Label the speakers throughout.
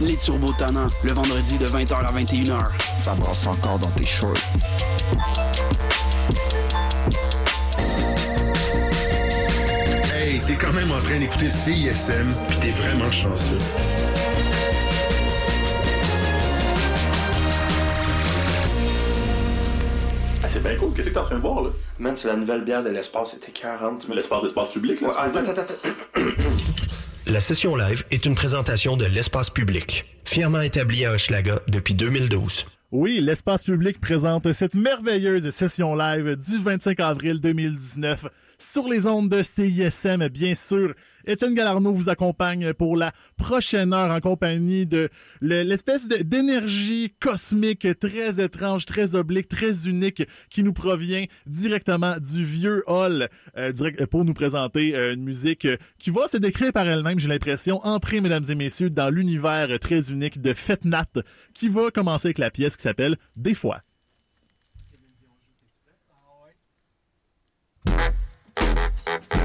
Speaker 1: Les Turbos Tannants, le vendredi de 20h à 21h.
Speaker 2: Ça brasse encore dans tes shorts.
Speaker 3: Hey, t'es quand même en train d'écouter CISM, pis t'es vraiment chanceux.
Speaker 4: Ah, c'est bien cool. Qu'est-ce que t'es en train de boire, là?
Speaker 5: Man, c'est la nouvelle bière de l'espace, c'était 40.
Speaker 4: L'espace, l'espace public, là?
Speaker 5: Ouais, attends, attends, attends.
Speaker 6: La session live est une présentation de l'espace public, fièrement établi à Hochelaga depuis 2012.
Speaker 7: Oui, l'espace public présente cette merveilleuse session live du 25 avril 2019 sur les ondes de CISM, bien sûr. Étienne Galarno vous accompagne pour la prochaine heure en compagnie de le- l'espèce d'énergie cosmique très étrange, très oblique, très unique qui nous provient directement du vieux hall euh, direct, pour nous présenter euh, une musique euh, qui va se décrire par elle-même, j'ai l'impression, entrer, mesdames et messieurs, dans l'univers euh, très unique de Fetnat qui va commencer avec la pièce qui s'appelle Des fois.
Speaker 8: What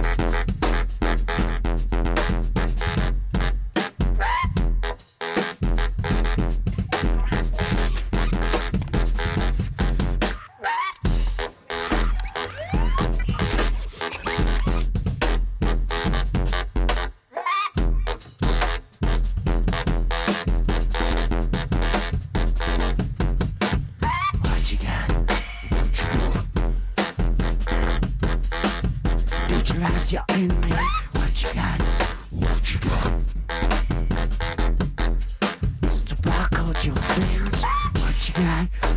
Speaker 8: What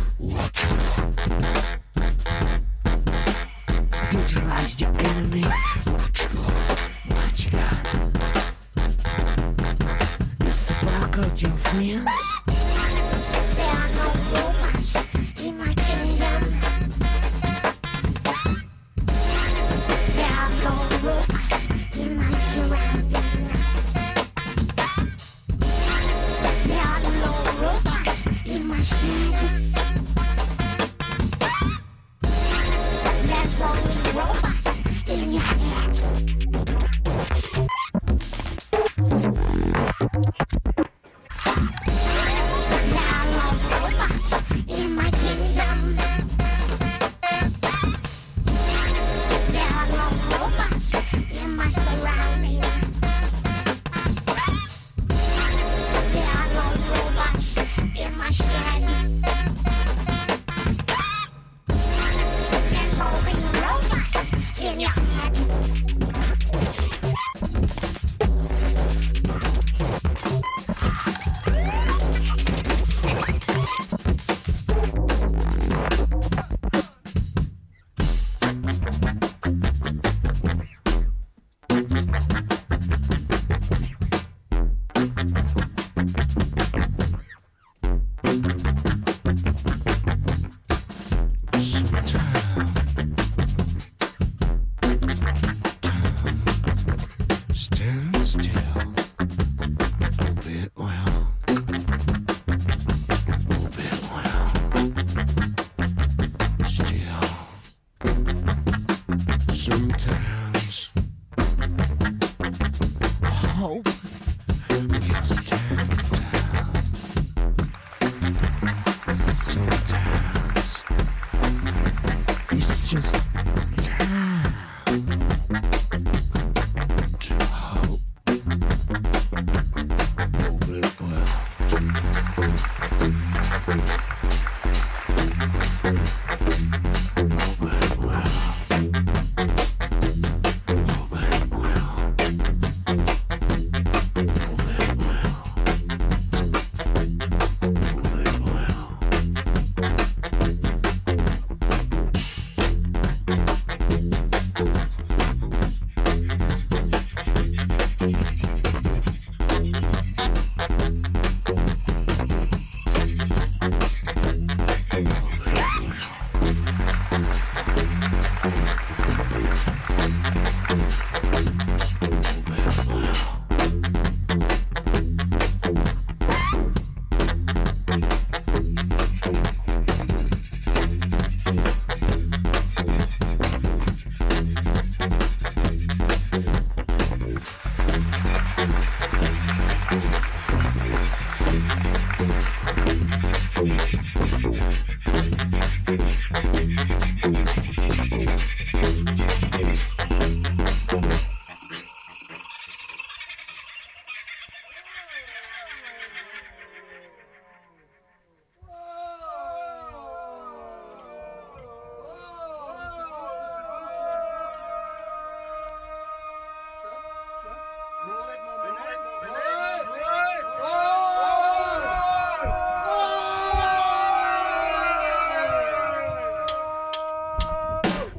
Speaker 8: Hope.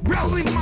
Speaker 8: rolling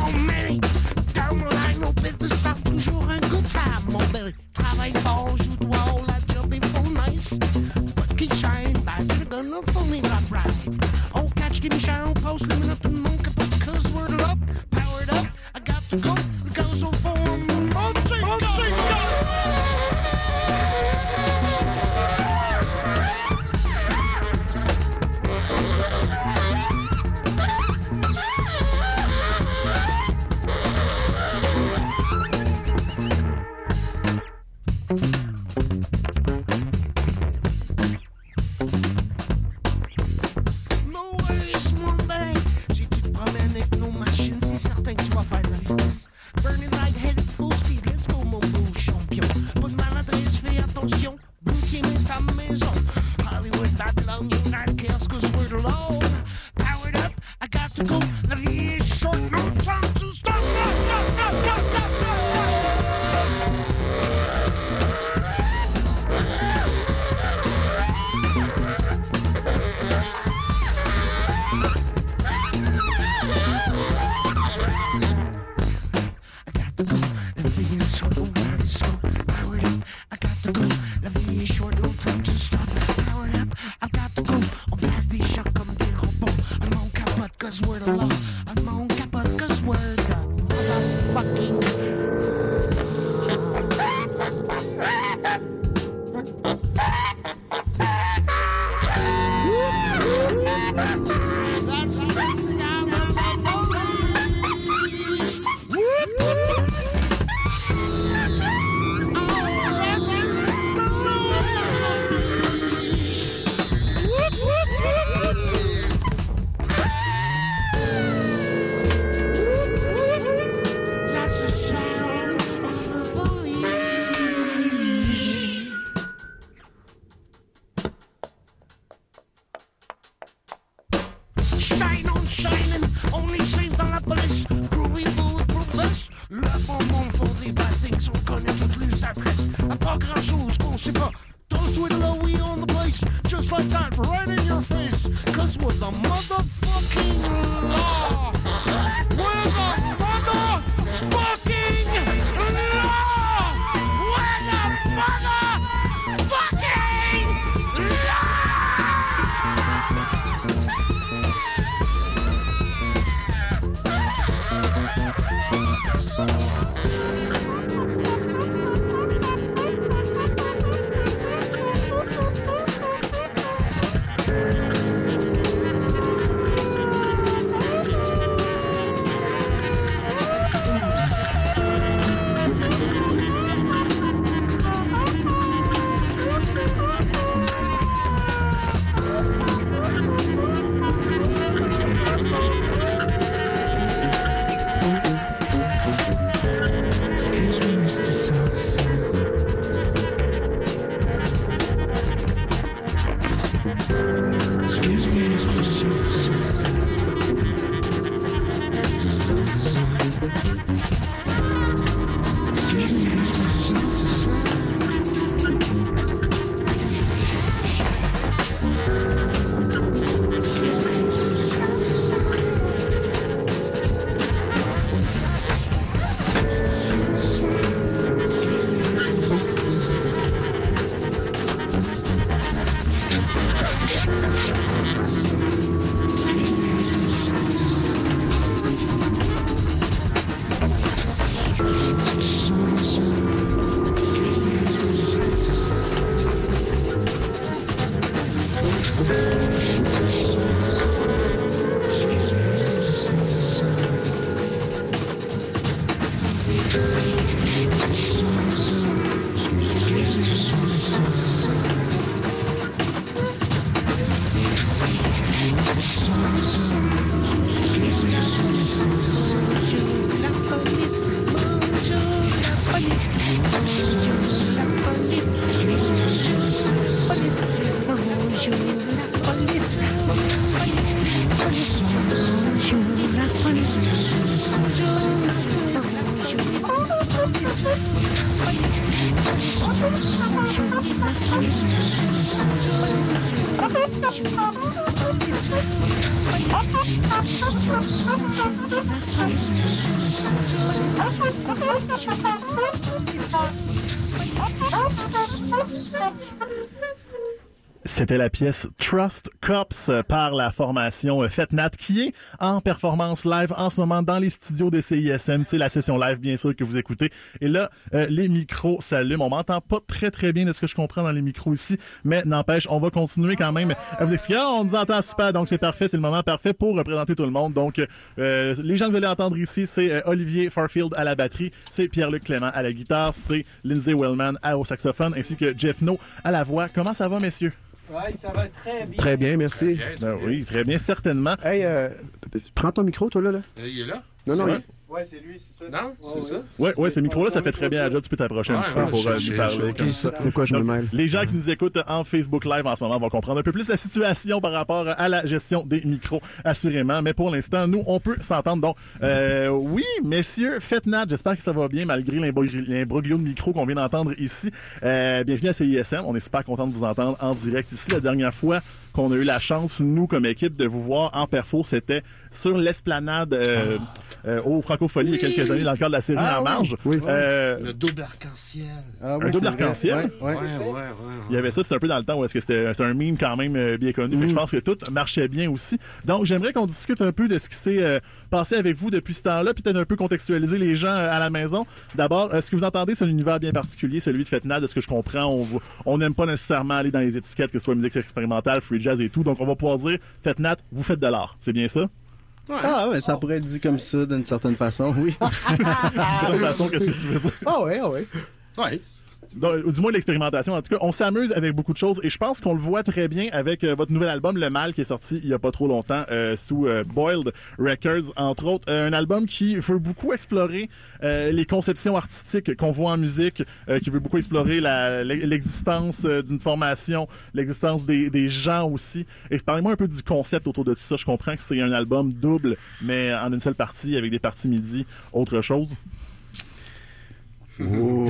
Speaker 7: C'était la pièce Trust Cops par la formation FETNAT qui est en performance live en ce moment dans les studios de CISM. C'est la session live, bien sûr, que vous écoutez. Et là, euh, les micros s'allument. On m'entend pas très, très bien de ce que je comprends dans les micros ici, mais n'empêche, on va continuer quand même à vous expliquer. Ah, on nous entend super, donc c'est parfait. C'est le moment parfait pour représenter tout le monde. Donc, euh, les gens que vous allez entendre ici, c'est euh, Olivier Farfield à la batterie, c'est Pierre-Luc Clément à la guitare, c'est Lindsay Wellman au saxophone, ainsi que Jeff No à la voix. Comment ça va, messieurs?
Speaker 9: Oui, ça va très bien.
Speaker 10: Très bien, merci.
Speaker 7: Ben oui, très bien, certainement.
Speaker 10: Hey, euh, prends ton micro, toi, là. là.
Speaker 11: Euh, il est là?
Speaker 10: Non, non, il-? Ouais, c'est lui, c'est ça.
Speaker 11: Non, c'est ça.
Speaker 7: Ouais, ouais, ce micro-là, ça fait très bien job. Tu peux t'approcher un petit peu
Speaker 11: ouais,
Speaker 7: pour euh, nous
Speaker 11: j'ai-
Speaker 7: parler. comme ça.
Speaker 10: Pourquoi je me mêle?
Speaker 7: Les gens qui nous écoutent en Facebook Live en ce moment vont comprendre un peu plus la situation par rapport à la gestion des micros, assurément. Mais pour l'instant, nous, on peut s'entendre. Donc, euh, oui, messieurs, faites Nat. J'espère que ça va bien malgré l'imbro- l'imbroglio de micro qu'on vient d'entendre ici. Euh, bienvenue à CISM. On est super content de vous entendre en direct ici. La dernière fois qu'on a eu la chance, nous, comme équipe, de vous voir en perfo, c'était sur l'esplanade euh, euh, au Francophonie il y a quelques années dans le cadre de la série
Speaker 10: Ah
Speaker 7: En
Speaker 10: oui.
Speaker 7: Marge.
Speaker 10: Oui.
Speaker 7: Euh,
Speaker 11: Le double arc-en-ciel.
Speaker 10: Ah,
Speaker 7: un
Speaker 10: oui,
Speaker 7: double arc-en-ciel?
Speaker 10: Ouais,
Speaker 11: Ouais,
Speaker 10: ouais.
Speaker 7: Il y avait ça, c'était un peu dans le temps où est-ce que c'était c'est un meme quand même euh, bien connu. Fait que je pense que tout marchait bien aussi. Donc j'aimerais qu'on discute un peu de ce qui s'est euh, passé avec vous depuis ce temps-là, peut-être un peu contextualiser les gens euh, à la maison. D'abord, euh, ce que vous entendez, c'est un univers bien particulier, celui de Fetnad, de ce que je comprends. On n'aime pas nécessairement aller dans les étiquettes, que ce soit musique expérimentale, free jazz et tout. Donc on va pouvoir dire, Fetnat, vous faites de l'art. C'est bien ça?
Speaker 10: Ah, ouais, ça pourrait être dit comme ça d'une certaine façon, oui.
Speaker 7: C'est la façon, qu'est-ce que tu veux dire?
Speaker 10: Ah, ouais, ah, ouais.
Speaker 11: Ouais.
Speaker 7: Du moins l'expérimentation. En tout cas, on s'amuse avec beaucoup de choses et je pense qu'on le voit très bien avec euh, votre nouvel album Le Mal qui est sorti il y a pas trop longtemps euh, sous euh, Boiled Records entre autres. Un album qui veut beaucoup explorer les conceptions artistiques qu'on voit en musique, qui veut beaucoup explorer l'existence d'une formation, l'existence des, des gens aussi. Et parlez-moi un peu du concept autour de tout ça. Je comprends que c'est un album double, mais en une seule partie avec des parties midi, autre chose.
Speaker 10: Oh,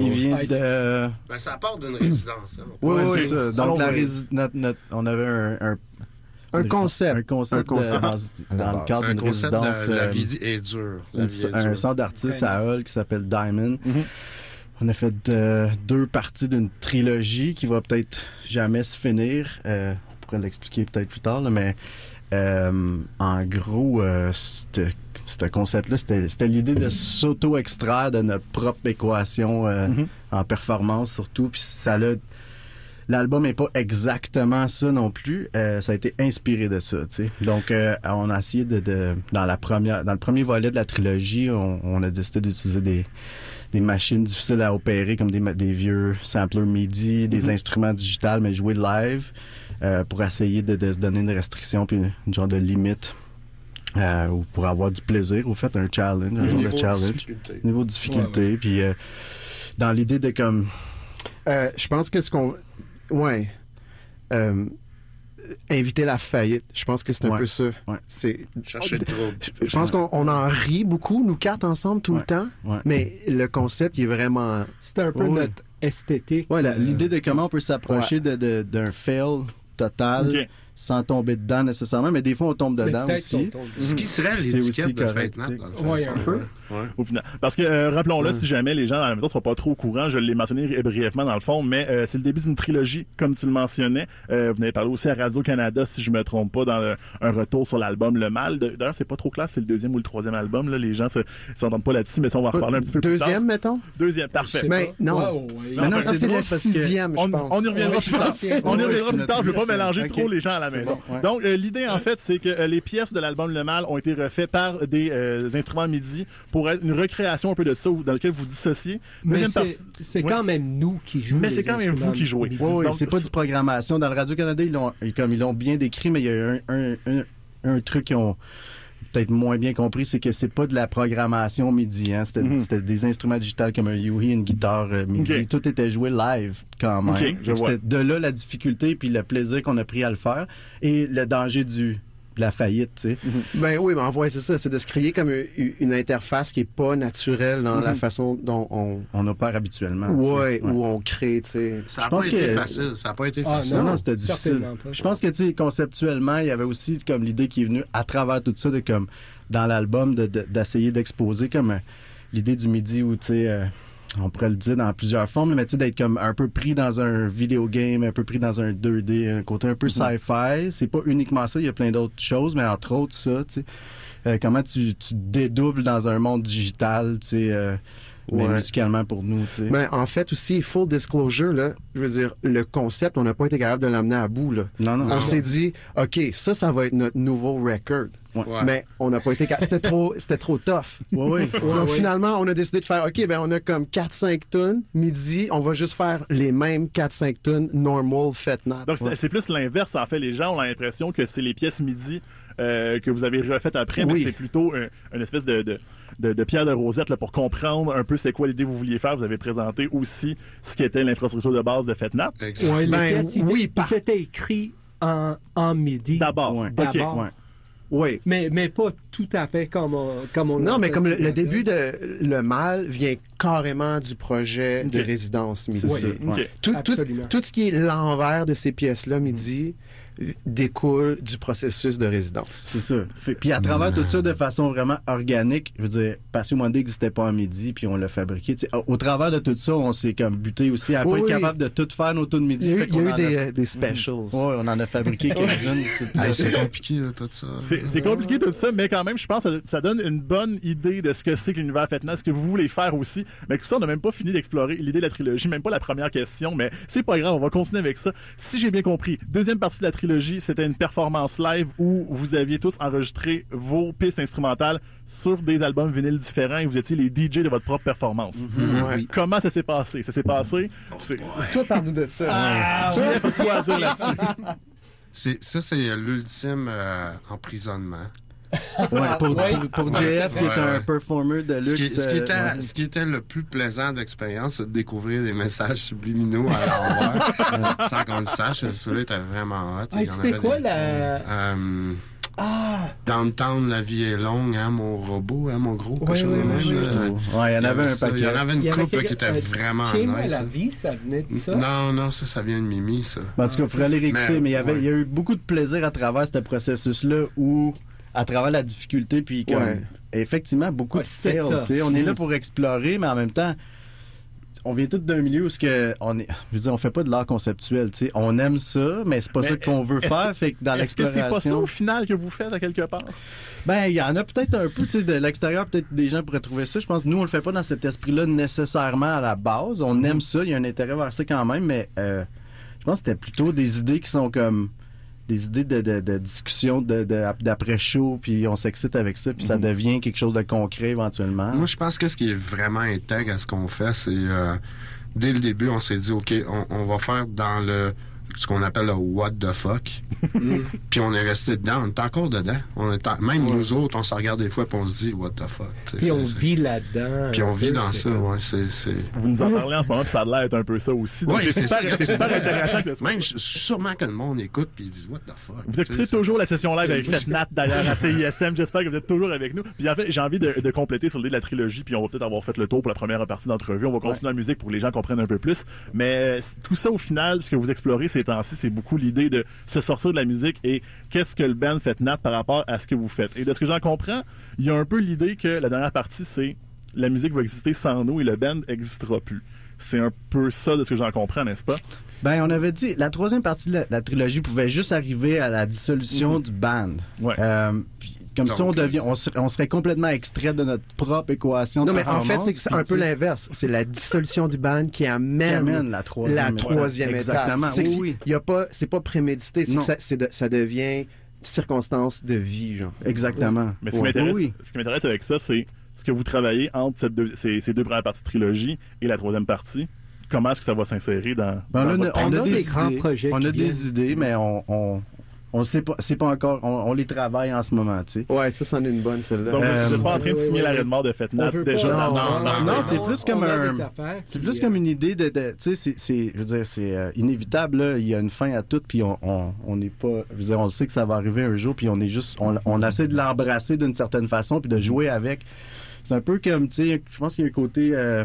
Speaker 10: il vient de.
Speaker 11: Ben, ça part d'une résidence. Hein.
Speaker 10: Oui,
Speaker 7: Ouais,
Speaker 10: oui,
Speaker 7: c'est-
Speaker 10: ça. Donc, la notre- notre- on avait un. Un,
Speaker 12: Un concept.
Speaker 10: Un concept,
Speaker 12: Un concept.
Speaker 10: de- dans, dans le cadre
Speaker 11: Un
Speaker 10: d'une résidence.
Speaker 11: la
Speaker 10: euh,
Speaker 11: vie est dure. La vie est
Speaker 10: un centre d'artistes à Hull qui s'appelle Diamond. On a fait euh, deux parties d'une trilogie qui va peut-être jamais se finir. Euh, on pourrait l'expliquer peut-être plus tard, là, mais euh, en gros, euh, c'était- ce concept-là, c'était l'idée de s'auto-extraire de notre propre équation euh, en performance surtout. Puis ça l'a L'album est pas exactement ça non plus. Euh, ça a été inspiré de ça, tu sais. Donc, euh, on a essayé de, de- dans la première, dans le premier volet de la trilogie, on, on a décidé d'utiliser des des machines difficiles à opérer comme des, des vieux samplers MIDI, des
Speaker 7: Mhm.
Speaker 10: instruments digitales mais joués live euh, pour essayer de, de se donner une restriction puis une, une genre de limite euh, ou pour avoir du plaisir au fait un challenge, un genre
Speaker 11: Niveau
Speaker 10: de
Speaker 11: de
Speaker 10: challenge,
Speaker 11: difficulté.
Speaker 10: niveau de difficulté puis euh, dans l'idée de comme
Speaker 12: Euh, je pense que ce qu'on. Ouais. Euh, inviter la faillite. Je pense que c'est un
Speaker 10: Ouais.
Speaker 12: peu ça.
Speaker 10: Ouais.
Speaker 12: C'est.
Speaker 11: Chercher le trouble.
Speaker 12: Je pense qu'on on en rit beaucoup, nous quatre ensemble, tout
Speaker 10: Ouais.
Speaker 12: le temps.
Speaker 10: Ouais.
Speaker 12: Mais le concept, il est vraiment.
Speaker 9: C'est un peu
Speaker 10: Oui.
Speaker 9: notre esthétique.
Speaker 10: Ouais, la- l'idée de comment on peut s'approcher de- de- d'un fail total
Speaker 7: Ok.
Speaker 10: Sans tomber dedans nécessairement, mais des fois on tombe dedans aussi.
Speaker 9: tombe-
Speaker 11: Ce qui serait
Speaker 10: C'est
Speaker 11: l'étiquette
Speaker 10: aussi
Speaker 11: de Nap,
Speaker 10: tu sais.
Speaker 9: Ouais,
Speaker 7: au final. Parce que, euh, rappelons-le, si jamais les gens à la maison ne sont pas trop au courant, je l'ai mentionné brièvement dans le fond, mais euh, c'est le début d'une trilogie, comme tu le mentionnais. Euh, vous n'avez parlé aussi à Radio-Canada, si je me trompe pas, dans le- un retour sur l'album Le Mal. D'ailleurs, c'est pas trop clair, c'est le deuxième ou le troisième album. Là. Les gens ne s'entendent pas là-dessus, mais ça, on va en reparler un petit peu plus tard.
Speaker 12: Deuxième, mettons?
Speaker 7: Deuxième, parfait.
Speaker 12: Mais non.
Speaker 9: Wow, ouais.
Speaker 7: Non,
Speaker 10: Mais non,
Speaker 7: enfin,
Speaker 12: Ça,
Speaker 10: c'est
Speaker 12: le sixième, je
Speaker 7: On,
Speaker 12: pense.
Speaker 7: on y reviendra
Speaker 9: Ouais,
Speaker 7: plus tard. On y reviendra plus tard. Je veux pas mélanger trop les gens à la maison.
Speaker 10: bon, ouais.
Speaker 7: Donc, euh, l'idée, en fait, c'est que euh, les pièces de l'album Le Mal ont été refaites par des euh, instruments MIDI pour être une recréation un peu de ça dans lequel vous dissociez.
Speaker 9: Mais c'est
Speaker 7: Ouais.
Speaker 9: quand même nous qui jouons.
Speaker 7: Mais c'est quand même vous qui jouez.
Speaker 10: Oui, c'est pas du programmation. Dans le Radio-Canada, ils l'ont, comme ils l'ont bien décrit, mais il y a un, un, un, un truc qu'ils ont peut-être moins bien compris, c'est que c'est pas de la programmation MIDI. Hein. C'était,
Speaker 7: Mhm.
Speaker 10: des instruments digitales comme un Yui, une guitare euh, MIDI. Tout était joué live quand même. C'était de là la difficulté puis le plaisir qu'on a pris à le faire et le danger du de la faillite, tu sais.
Speaker 12: Ben oui, mais en vrai, c'est ça. C'est de se créer comme une, une interface qui est pas naturelle dans la
Speaker 10: Mhm.
Speaker 12: façon dont on.
Speaker 10: On opère habituellement. tu sais.
Speaker 12: Ouais, où on crée, tu sais.
Speaker 11: Ça n'a pas été
Speaker 10: que-
Speaker 11: facile. Ça n'a pas été
Speaker 9: Ah,
Speaker 11: facile.
Speaker 10: Non, non, c'était difficile.
Speaker 9: pas.
Speaker 10: Je pense que, tu sais, conceptuellement, il y avait aussi comme l'idée qui est venue à travers tout ça, de comme, dans l'album, de- de- d'essayer d'exposer comme euh, l'idée du midi où, tu sais, euh, on pourrait le dire dans plusieurs formes, mais tu sais, d'être comme un peu pris dans un vidéo game, un peu pris dans un 2D, un côté un peu sci-fi. C'est pas uniquement ça, il y a plein d'autres choses, mais entre autres, ça, tu sais. Euh, comment tu, tu dédoubles dans un monde digital, tu sais, euh, mais
Speaker 12: Ouais.
Speaker 10: musicalement pour nous, tu sais.
Speaker 12: Ben, en fait, aussi, full disclosure, là, je veux dire, le concept, on n'a pas été capable de l'amener à bout, là.
Speaker 10: non, non.
Speaker 12: On s'est dit, OK, ça, ça va être notre nouveau record.
Speaker 10: Ouais.
Speaker 12: Mais on n'a pas été capable. C'était trop, c'était trop tough.
Speaker 10: Ouais, ouais.
Speaker 12: Donc, finalement, on a décidé de faire, OK, ben, on a comme 4-5 tonnes. Midi, on va juste faire les mêmes 4-5 tonnes normal fait nat.
Speaker 7: Donc, c'est c'est plus l'inverse, en fait. Les gens ont l'impression que c'est les pièces MIDI euh, que vous avez refait après, mais c'est plutôt un- une espèce de, de, de- de pierre de rosette là, pour comprendre un peu c'est quoi l'idée que vous vouliez faire. Vous avez présenté aussi ce qui était l'infrastructure de base de FETNAP.
Speaker 9: Ouais,
Speaker 12: Ben, oui,
Speaker 9: ils étaient écrits en, en midi.
Speaker 7: D'abord.
Speaker 10: Ouais.
Speaker 9: D'abord.
Speaker 10: Ouais.
Speaker 12: Oui.
Speaker 9: Mais, mais pas tout à fait comme on, comme on
Speaker 12: Non, mais comme le, début de Le Mal vient carrément du projet de résidence Midi. Tout, tout,
Speaker 9: Absolument.
Speaker 12: tout ce qui est l'envers de ces pièces-là, Midi, découle du processus de résidence.
Speaker 10: C'est ça. Fait- Puis à travers tout ça de façon vraiment organique, je veux dire, Patio Monday n'existait pas en midi, puis on l'a fabriqué. Au, au travers de tout ça, on s'est comme buté aussi à pas
Speaker 12: Oui,
Speaker 10: être
Speaker 12: oui.
Speaker 10: capable de tout faire nos tours de midi.
Speaker 12: Il y a eu,
Speaker 10: Fait
Speaker 12: il y a
Speaker 10: qu'on
Speaker 12: eu
Speaker 10: en
Speaker 12: des,
Speaker 10: a-
Speaker 12: euh, des specials.
Speaker 10: Ouais, on en a fabriqué quelques-unes. C'est-
Speaker 11: compliqué, là, tout ça.
Speaker 7: C'est c'est compliqué tout ça, mais quand même, je pense que ça, ça donne une bonne idée de ce que c'est que l'univers Fetna, ce que vous voulez faire aussi. Mais tout ça, on n'a même pas fini d'explorer l'idée de la trilogie, même pas la première question, mais c'est pas grave, on va continuer avec ça. Si j'ai bien compris, deuxième partie de la trilogie, c'était une performance live où vous aviez tous enregistré vos pistes instrumentales sur des albums vinyles différents et vous étiez les DJ de votre propre performance.
Speaker 12: Ouais.
Speaker 7: Comment ça s'est passé? Ça s'est passé? c'est-
Speaker 12: Toi, parle-nous de ça.
Speaker 7: Ah, JF a quoi à dire là-dessus?
Speaker 11: Ça, c'est l'ultime euh, emprisonnement.
Speaker 10: Ouais, pour, pour, pour
Speaker 11: Ouais,
Speaker 10: JF, qui est un
Speaker 11: ouais.
Speaker 10: performer de luxe.
Speaker 11: Ce qui, ce, qui
Speaker 10: euh,
Speaker 11: était,
Speaker 10: ouais.
Speaker 11: ce qui était le plus plaisant d'expérience, c'est de découvrir des messages subliminaux à l'envers, sans qu'on le sache. Celui-là était vraiment hot. Il y en
Speaker 9: C'était
Speaker 11: avait
Speaker 9: quoi
Speaker 11: des-
Speaker 9: la.
Speaker 11: Euh,
Speaker 9: Ah!
Speaker 11: Downtown, la vie est longue, hein, mon robot, hein, mon gros
Speaker 9: Ouais,
Speaker 11: cochon.
Speaker 9: ouais,
Speaker 10: il y en avait un
Speaker 11: ça,
Speaker 10: paquet.
Speaker 11: Il y en avait une
Speaker 9: avait
Speaker 11: couple là, qui était vraiment nice.
Speaker 9: la
Speaker 11: hein.
Speaker 9: vie, ça venait de ça?
Speaker 11: Non, non, ça, ça vient de Mimi, ça.
Speaker 10: Ben, En tout cas, il faudrait aller réécouter, mais,
Speaker 11: Mais,
Speaker 10: il, y avait,
Speaker 11: ouais.
Speaker 10: il y a eu beaucoup de plaisir à travers ce processus-là où, à travers la difficulté, puis comme,
Speaker 12: Ouais.
Speaker 10: effectivement, beaucoup
Speaker 9: Ouais,
Speaker 10: de fails.
Speaker 9: tough.
Speaker 10: tu sais. On est là pour explorer, mais en même temps, on vient tous d'un milieu où ce que on est, je veux dire, on fait pas de l'art conceptuel. tu sais. On aime ça, mais c'est pas
Speaker 7: Mais
Speaker 10: ça qu'on veut faire.
Speaker 7: que-
Speaker 10: fait que dans
Speaker 7: Est-ce que c'est pas ça au final que vous faites à quelque part?
Speaker 10: ben il y en a peut-être un peu, tu sais, de l'extérieur, peut-être des gens pourraient trouver ça. Je pense que nous on le fait pas dans cet esprit-là nécessairement à la base. On aime ça, il y a un intérêt vers ça quand même, mais euh, je pense que c'était plutôt des idées qui sont comme des idées de, de, de discussion de, de- d'après-show, puis on s'excite avec ça, puis ça devient quelque chose de concret éventuellement.
Speaker 11: Moi, je pense que ce qui est vraiment intègre à ce qu'on fait, c'est euh, dès le début, on s'est dit, OK, on, on va faire dans le ce qu'on appelle le what the fuck. puis on est resté dedans, on est encore dedans. On est en- même nous autres, on se regarde des fois et on se dit what the fuck.
Speaker 9: Puis on
Speaker 11: c'est- c'est-
Speaker 9: vit là-dedans.
Speaker 11: Puis on vit dans
Speaker 9: c'est
Speaker 11: ça, ouais. C'est, c'est...
Speaker 7: Vous nous en parlez en ce moment, puis ça a l'air d'être un peu ça aussi. Donc
Speaker 11: Ouais,
Speaker 7: c'est
Speaker 11: c'est
Speaker 7: super, c'est intéressant que
Speaker 11: Même, je- sûrement que le monde écoute puis ils disent what the fuck.
Speaker 7: Vous écoutez toujours la session live
Speaker 11: c'est-
Speaker 7: avec FetNat d'ailleurs à CISM. J'espère que vous êtes toujours avec nous. Puis en fait, j'ai envie de, de compléter sur l'idée de la trilogie, puis on va peut-être avoir fait le tour pour la première partie d'entrevue. On va continuer la musique pour que les gens comprennent un peu plus. Mais euh, tout ça, au final, ce que vous explorez ces temps-ci, c'est beaucoup l'idée de se sortir de la musique et qu'est-ce que le band FetNat par rapport à ce que vous faites. Et de ce que j'en comprends, il y a un peu l'idée que la dernière partie, c'est la musique va exister sans nous et le band n'existera plus. C'est un peu ça de ce que j'en comprends, n'est-ce pas?
Speaker 10: Ben, on avait dit, la troisième partie de la, la trilogie pouvait juste arriver à la dissolution du band.
Speaker 7: Ouais.
Speaker 10: Euh, comme
Speaker 11: Donc,
Speaker 10: ça, on, devient, on, serait, on serait complètement extrait de notre propre équation.
Speaker 12: Non,
Speaker 10: de
Speaker 12: mais en fait, c'est un peu l'inverse. C'est la dissolution du band qui
Speaker 10: qui
Speaker 12: amène,
Speaker 10: la troisième
Speaker 12: la
Speaker 10: étape.
Speaker 12: troisième étape.
Speaker 10: Exactement.
Speaker 12: C'est
Speaker 10: Oui, oui.
Speaker 12: il y a pas, c'est pas prémédité, c'est
Speaker 10: Non.
Speaker 12: que ça, c'est de- ça devient circonstance de vie, genre.
Speaker 10: Exactement.
Speaker 7: Mais ce qui
Speaker 12: Ouais.
Speaker 7: m'intéresse,
Speaker 10: Oui, oui.
Speaker 7: ce qui m'intéresse avec ça, c'est ce que vous travaillez entre cette deux- ces, ces deux premières parties de trilogie et la troisième partie. Comment est-ce que ça va s'insérer dans,
Speaker 10: Ben,
Speaker 7: dans
Speaker 10: on, a,
Speaker 7: votre
Speaker 10: on a
Speaker 9: On a
Speaker 10: des
Speaker 9: des grands
Speaker 10: idées.
Speaker 9: projets
Speaker 10: On a des
Speaker 9: viennent.
Speaker 10: idées, mais on, on, on sait pas, c'est pas encore, on, on les travaille en ce moment, tu sais.
Speaker 12: Ouais, ça, c'en est une bonne, celle-là.
Speaker 7: Donc,
Speaker 10: Euh,
Speaker 7: vous n'êtes pas en train de signer de mort de FETNAT
Speaker 9: On veut
Speaker 7: déjà
Speaker 9: non, non,
Speaker 10: c'est plus comme un- C'est plus
Speaker 9: euh,
Speaker 10: comme une idée de, de- tu sais, c'est- c'est, je veux dire, c'est euh, inévitable. Là. Il y a une fin à tout, puis on, on, on n'est pas, je veux dire, on sait que ça va arriver un jour, puis on est juste, on, on essaie de l'embrasser d'une certaine façon, puis de jouer avec. C'est un peu comme, tu sais, je pense qu'il y a un côté, euh,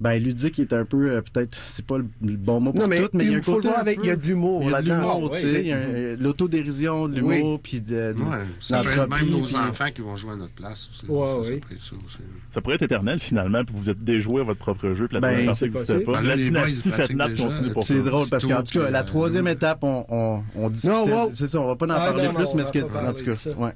Speaker 10: ben ludique est un peu, euh, peut-être, c'est pas le, bon mot pour
Speaker 12: Non, mais
Speaker 10: tout, mais il y a un
Speaker 12: faut le voir avec,
Speaker 10: peu-
Speaker 12: il y a de l'humour
Speaker 10: il y a de
Speaker 12: là-dedans.
Speaker 10: l'humour,
Speaker 12: Ah,
Speaker 10: tu sais, l'autodérision, de l'humour, puis de, de-
Speaker 11: Ouais, ça peut être même nos
Speaker 10: puis-
Speaker 11: enfants qui vont jouer à notre place aussi.
Speaker 9: Ouais,
Speaker 11: ça, être ça aussi.
Speaker 7: Ça pourrait être éternel finalement, puis vous êtes déjoué à votre propre jeu, puis la
Speaker 10: Ben,
Speaker 7: partie
Speaker 9: possible.
Speaker 7: pas.
Speaker 11: Ben là,
Speaker 7: la dynastie
Speaker 11: déjà.
Speaker 7: continue pour ça.
Speaker 10: C'est drôle parce qu'en tout cas, la
Speaker 11: euh,
Speaker 10: troisième étape, on, on,
Speaker 12: wow.
Speaker 10: C'est ça, on va pas en
Speaker 9: Ah,
Speaker 10: parler plus, mais ce que, en tout cas, ouais.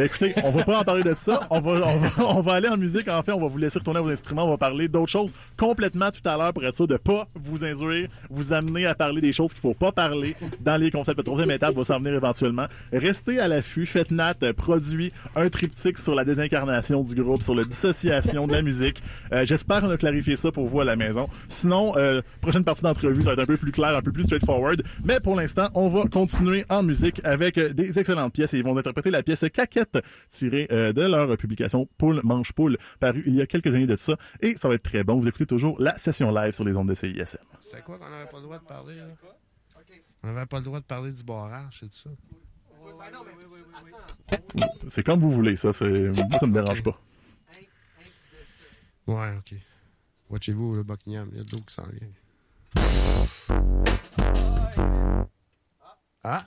Speaker 7: Ben écoutez, on va pas en parler de ça. On va, on, va, on va aller en musique. En fait, on va vous laisser retourner à vos instruments. On va parler d'autres choses complètement tout à l'heure pour être sûr de pas vous induire, vous amener à parler des choses qu'il faut pas parler dans les concepts. La troisième étape va s'en venir éventuellement. Restez à l'affût. Faites Nat produit un triptyque sur la désincarnation du groupe, sur la dissociation de la musique. Euh, J'espère qu'on a clarifié ça pour vous à la maison. Sinon, euh, prochaine partie d'entrevue, ça va être un peu plus clair, un peu plus straightforward. Mais pour l'instant, on va continuer en musique avec des excellentes pièces et ils vont interpréter la pièce Caquette tirée euh, de leur publication Poule Manche Poule, parue il y a quelques années de ça. Et ça va être très bon. Vous écoutez toujours la session live sur les ondes de CISM.
Speaker 11: C'est quoi qu'on n'avait pas le droit de parler? là? On n'avait pas le droit de parler du barrage, c'est ça?
Speaker 7: C'est comme vous voulez, ça. Moi, ça me dérange pas.
Speaker 11: Ouais, ok. Watchez-vous, le Buckingham, il y a de l'eau qui s'en vient. Ah!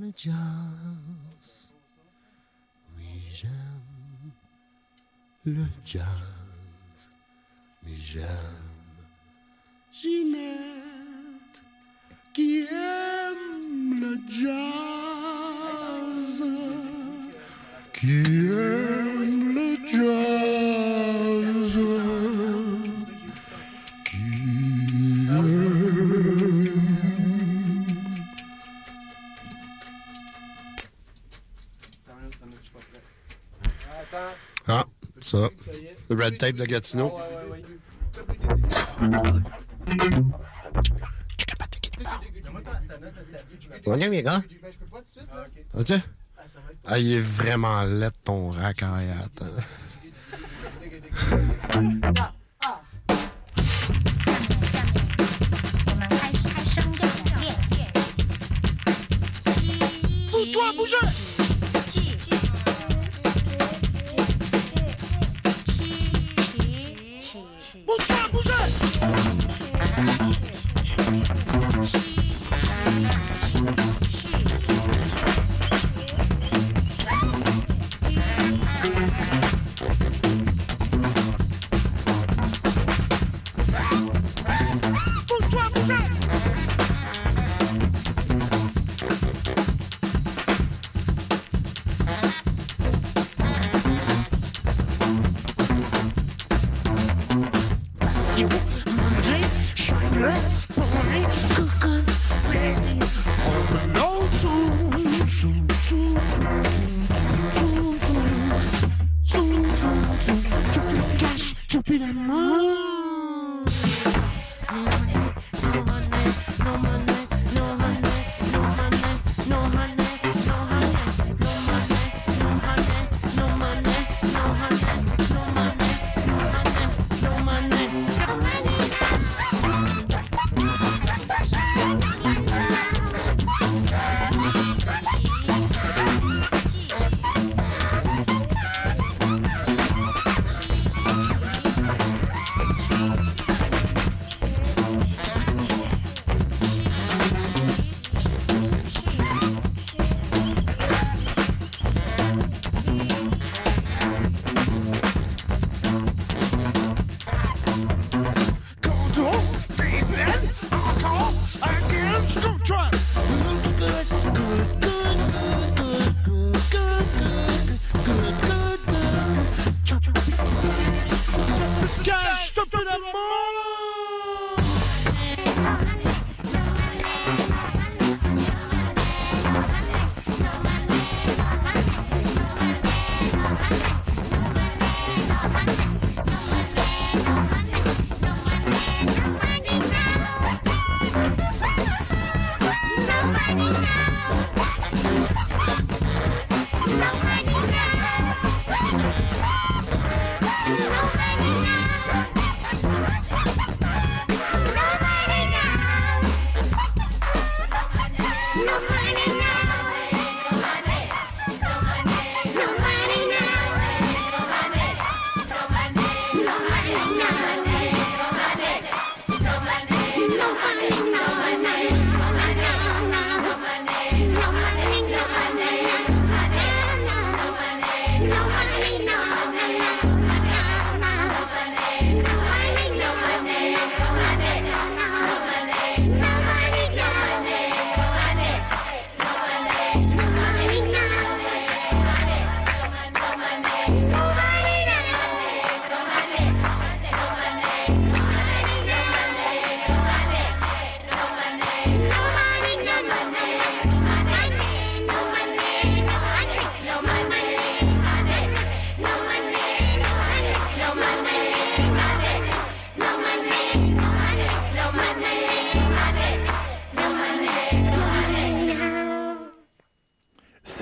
Speaker 8: le jazz. Oui, j'aime le jazz. Mais j'aime Ginette qui aime le jazz. Le
Speaker 11: red tape de Gatineau. On est bien, gars? Ah. Ah, il est vraiment laid ton racaille. Attends.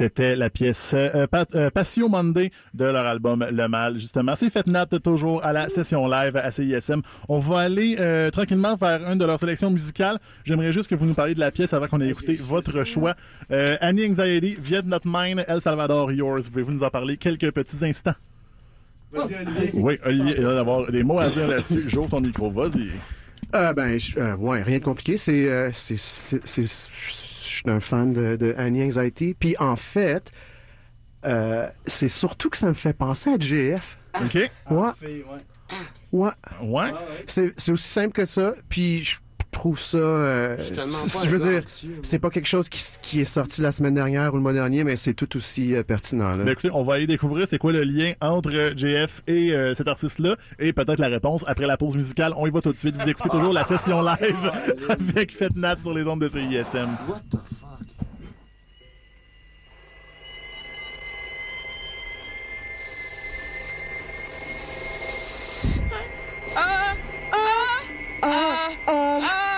Speaker 7: C'était la pièce euh, Pat- euh, Patio Monday de leur album Le Mal, justement. C'est fait Nat toujours à la session live à CISM. On va aller euh, tranquillement vers une de leurs sélections musicales. J'aimerais juste que vous nous parliez de la pièce avant qu'on ait écouté votre choix. Euh, Annie Anxiety, Viet Not Mine, El Salvador Yours. Pouvez-vous nous en parler quelques petits instants?
Speaker 12: Vas-y, Olivier.
Speaker 7: Oui, Olivier, il va y avoir des mots à dire là-dessus. J'ouvre ton micro, vas-y.
Speaker 12: Euh, ben, je- euh, ouais, rien de compliqué. C'est, euh, c'est, c'est, c'est- je suis un fan de, de Annie Anxiety. Puis en fait, euh, c'est surtout que ça me fait penser à JF.
Speaker 7: OK.
Speaker 12: Ouais. Ouais.
Speaker 7: Ouais.
Speaker 12: C'est, c'est aussi simple que ça. Puis je trouve ça. euh,
Speaker 11: Je
Speaker 12: veux dire, c'est pas quelque chose qui, est sorti la semaine dernière ou le mois dernier, mais c'est tout aussi euh, pertinent. Là.
Speaker 7: Écoutez, on va aller découvrir c'est quoi le lien entre euh, JF et euh, cet artiste-là et peut-être la réponse après la pause musicale. On y va tout de suite. Vous écoutez toujours la session live avec Fête Nat sur les ondes de CISM.
Speaker 13: The uh, uh, uh.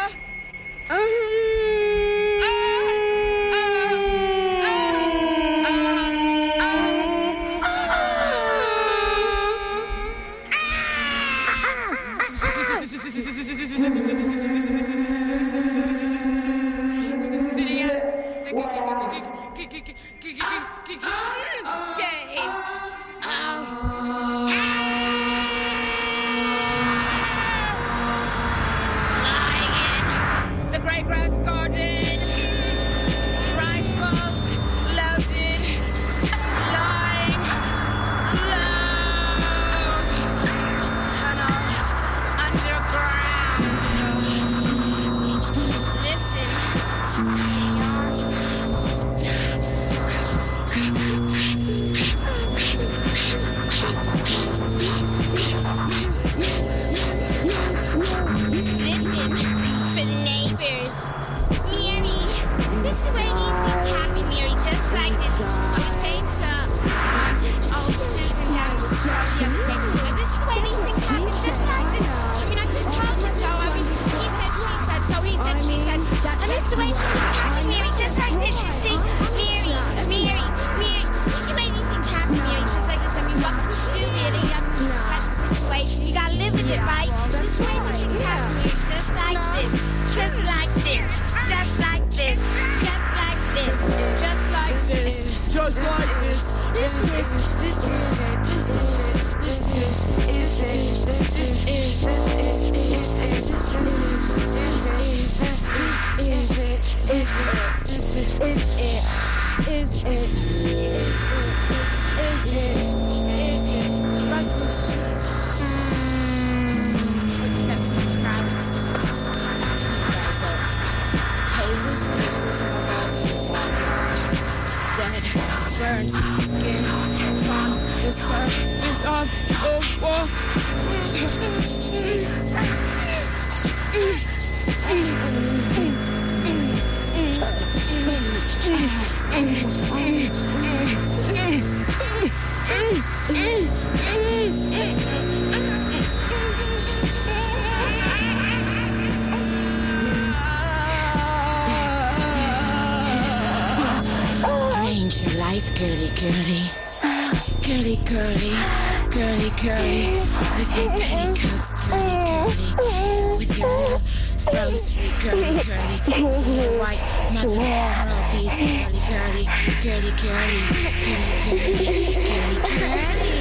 Speaker 13: curly, curly, curly, curly, curly, curly, curly, curly.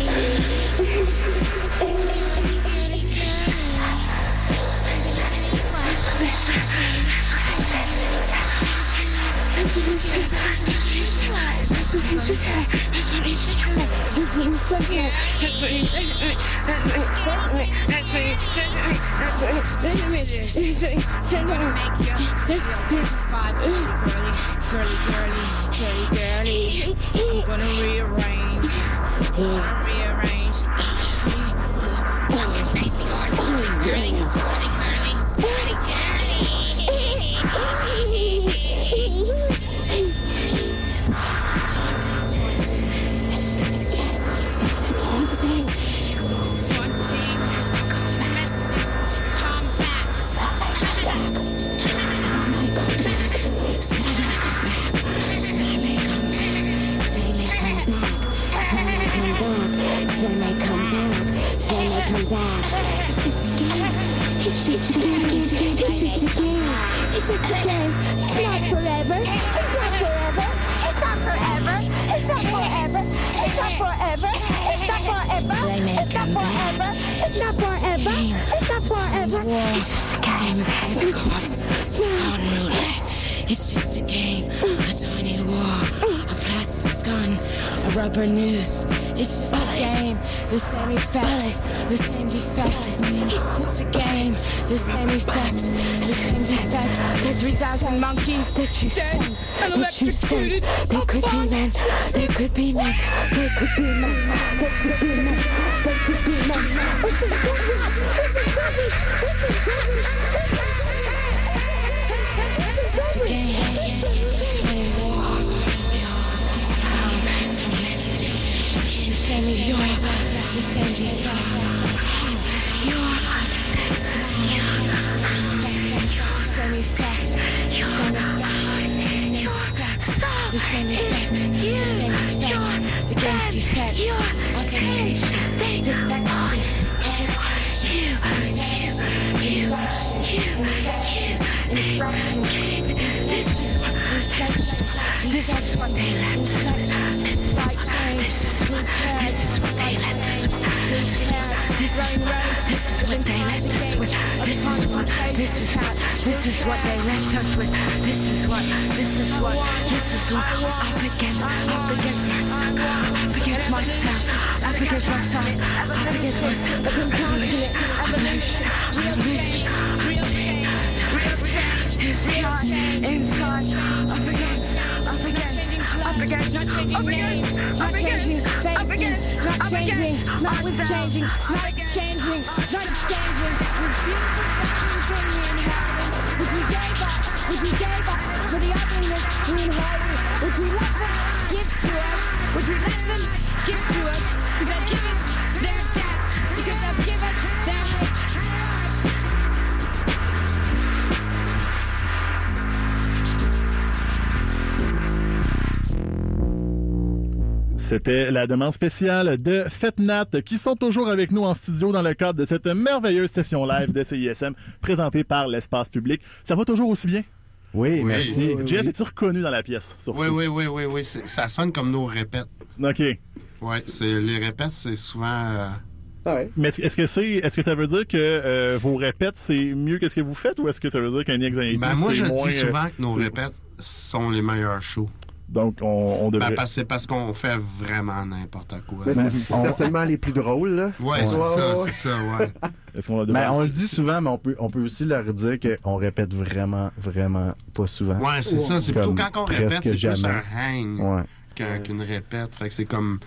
Speaker 13: Take one and make your, this, your five, girly girly, girly, curly, girly. I'm gonna rearrange. I'm gonna rearrange. Fucking face yours, girly, girly, girly,
Speaker 14: It's just a game. It's just a game. It's just a game. It's not forever. It's not forever. It's not forever. It's not forever. It's not forever. It's not forever. It's not forever. It's not forever. It's not forever.
Speaker 13: It's just a game death cards. Card roulette. It's just a game. Rubber noose. It's just a game. The same effect. The same defect. It's just a game. The same effect. The same defect. The 3,000 monkeys. Dead and electrocuted.
Speaker 14: They could be men. They could be men. They could be men. They could be men. They could be men. This is heavy.
Speaker 13: You, you, you, you. This is what this is what they let us. This is this is this is what they let us. This is what they let us with. This is what this is what this is what they left us with. This is what this is what this is what up against up against myself, up against myself, up against myself, up against myself. Evolution, evolution, real change, real change, real change inside. Up against, up against, up against, not changing names, not changing faces, not changing, not with changing, not exchanging, not exchanging. This beautiful fucking thing we inherited, which we gave up, which we gave up for the ugliness we inherited, which we let them give to us, which we let them give to us, because they give us their
Speaker 7: C'était la demande spéciale de FETNAT qui sont toujours avec nous en studio dans le cadre de cette merveilleuse session live de CISM présentée par l'espace public. Ça va toujours aussi bien?
Speaker 10: Oui,
Speaker 11: Oui,
Speaker 10: merci.
Speaker 11: oui, oui,
Speaker 7: Jeff, es-tu reconnu dans la pièce? surtout?
Speaker 11: Oui, oui, oui, oui, oui. Ça sonne comme nos répètes.
Speaker 7: OK.
Speaker 11: Oui, c'est les répètes, c'est souvent. euh,
Speaker 7: Mais est-ce que c'est est-ce que ça veut dire que euh, vos répètes c'est mieux que ce que vous faites ou est-ce que ça veut dire qu'un anxiety
Speaker 11: Ben, moi, je
Speaker 7: moins,
Speaker 11: dis
Speaker 7: euh,
Speaker 11: souvent que nos répètes sont les meilleurs shows.
Speaker 7: Donc, on, on devrait.
Speaker 11: Ben, parce- c'est parce qu'on fait vraiment n'importe quoi.
Speaker 12: C'est certainement les plus drôles, là.
Speaker 11: Ouais, c'est ça, c'est ça, ouais.
Speaker 7: Est-ce qu'on
Speaker 10: Mais on le dit souvent, mais on peut, on peut aussi leur dire qu'on répète vraiment, vraiment pas souvent.
Speaker 11: Ouais, c'est ça. C'est plutôt quand on répète, c'est plus un hang qu'une répète. Fait que c'est comme.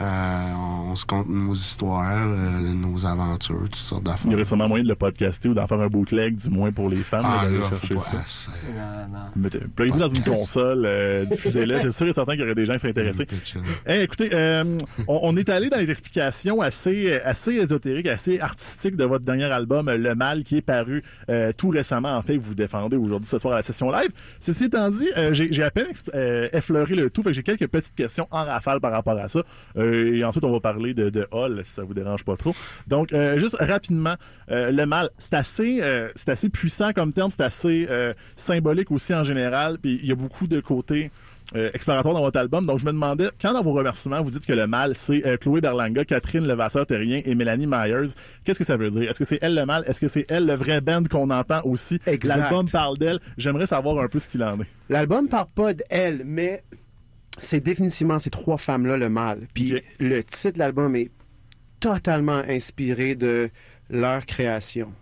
Speaker 11: Euh, on se compte nos histoires, euh, nos aventures, toutes sortes
Speaker 7: Il y
Speaker 11: d'affaires.
Speaker 7: aurait sûrement moyen de le podcaster ou d'en faire un bootleg, du moins pour les fans.
Speaker 11: Ah,
Speaker 7: d'aller
Speaker 11: là,
Speaker 7: chercher ça.
Speaker 11: pas. c'est-
Speaker 7: Mettez- Pluguez-le dans une console, euh, diffusez-le. C'est sûr et certain qu'il y aurait des gens qui seraient intéressés. Hey, écoutez, euh, on, on est allé dans les explications assez, assez ésotériques, assez artistiques de votre dernier album, Le Mal, qui est paru tout récemment, en fait, que vous défendez aujourd'hui ce soir à la session live. Ceci étant dit, j'ai à peine effleuré le tout, fait que j'ai quelques petites questions en rafale par rapport à ça. Euh, et ensuite, on va parler de, de Hall, si ça vous dérange pas trop. Donc, euh, juste rapidement, euh, Le Mal, c'est assez, euh, c'est assez puissant comme terme, c'est assez euh, symbolique aussi en général, puis il y a beaucoup de côtés euh, exploratoires dans votre album. Donc, je me demandais, quand dans vos remerciements, vous dites que le mal, c'est euh, Chloé Berlanga, Catherine Levasseur-Terrien et Mélanie Myers, qu'est-ce que ça veut dire? Est-ce que c'est elle le mal? Est-ce que c'est elle le vrai band qu'on entend aussi? L'album parle d'elle. J'aimerais savoir un peu ce qu'il en est.
Speaker 12: L'album parle pas d'elle, mais c'est définitivement ces trois femmes-là le mal. Puis le titre de l'album est totalement inspiré de leur création.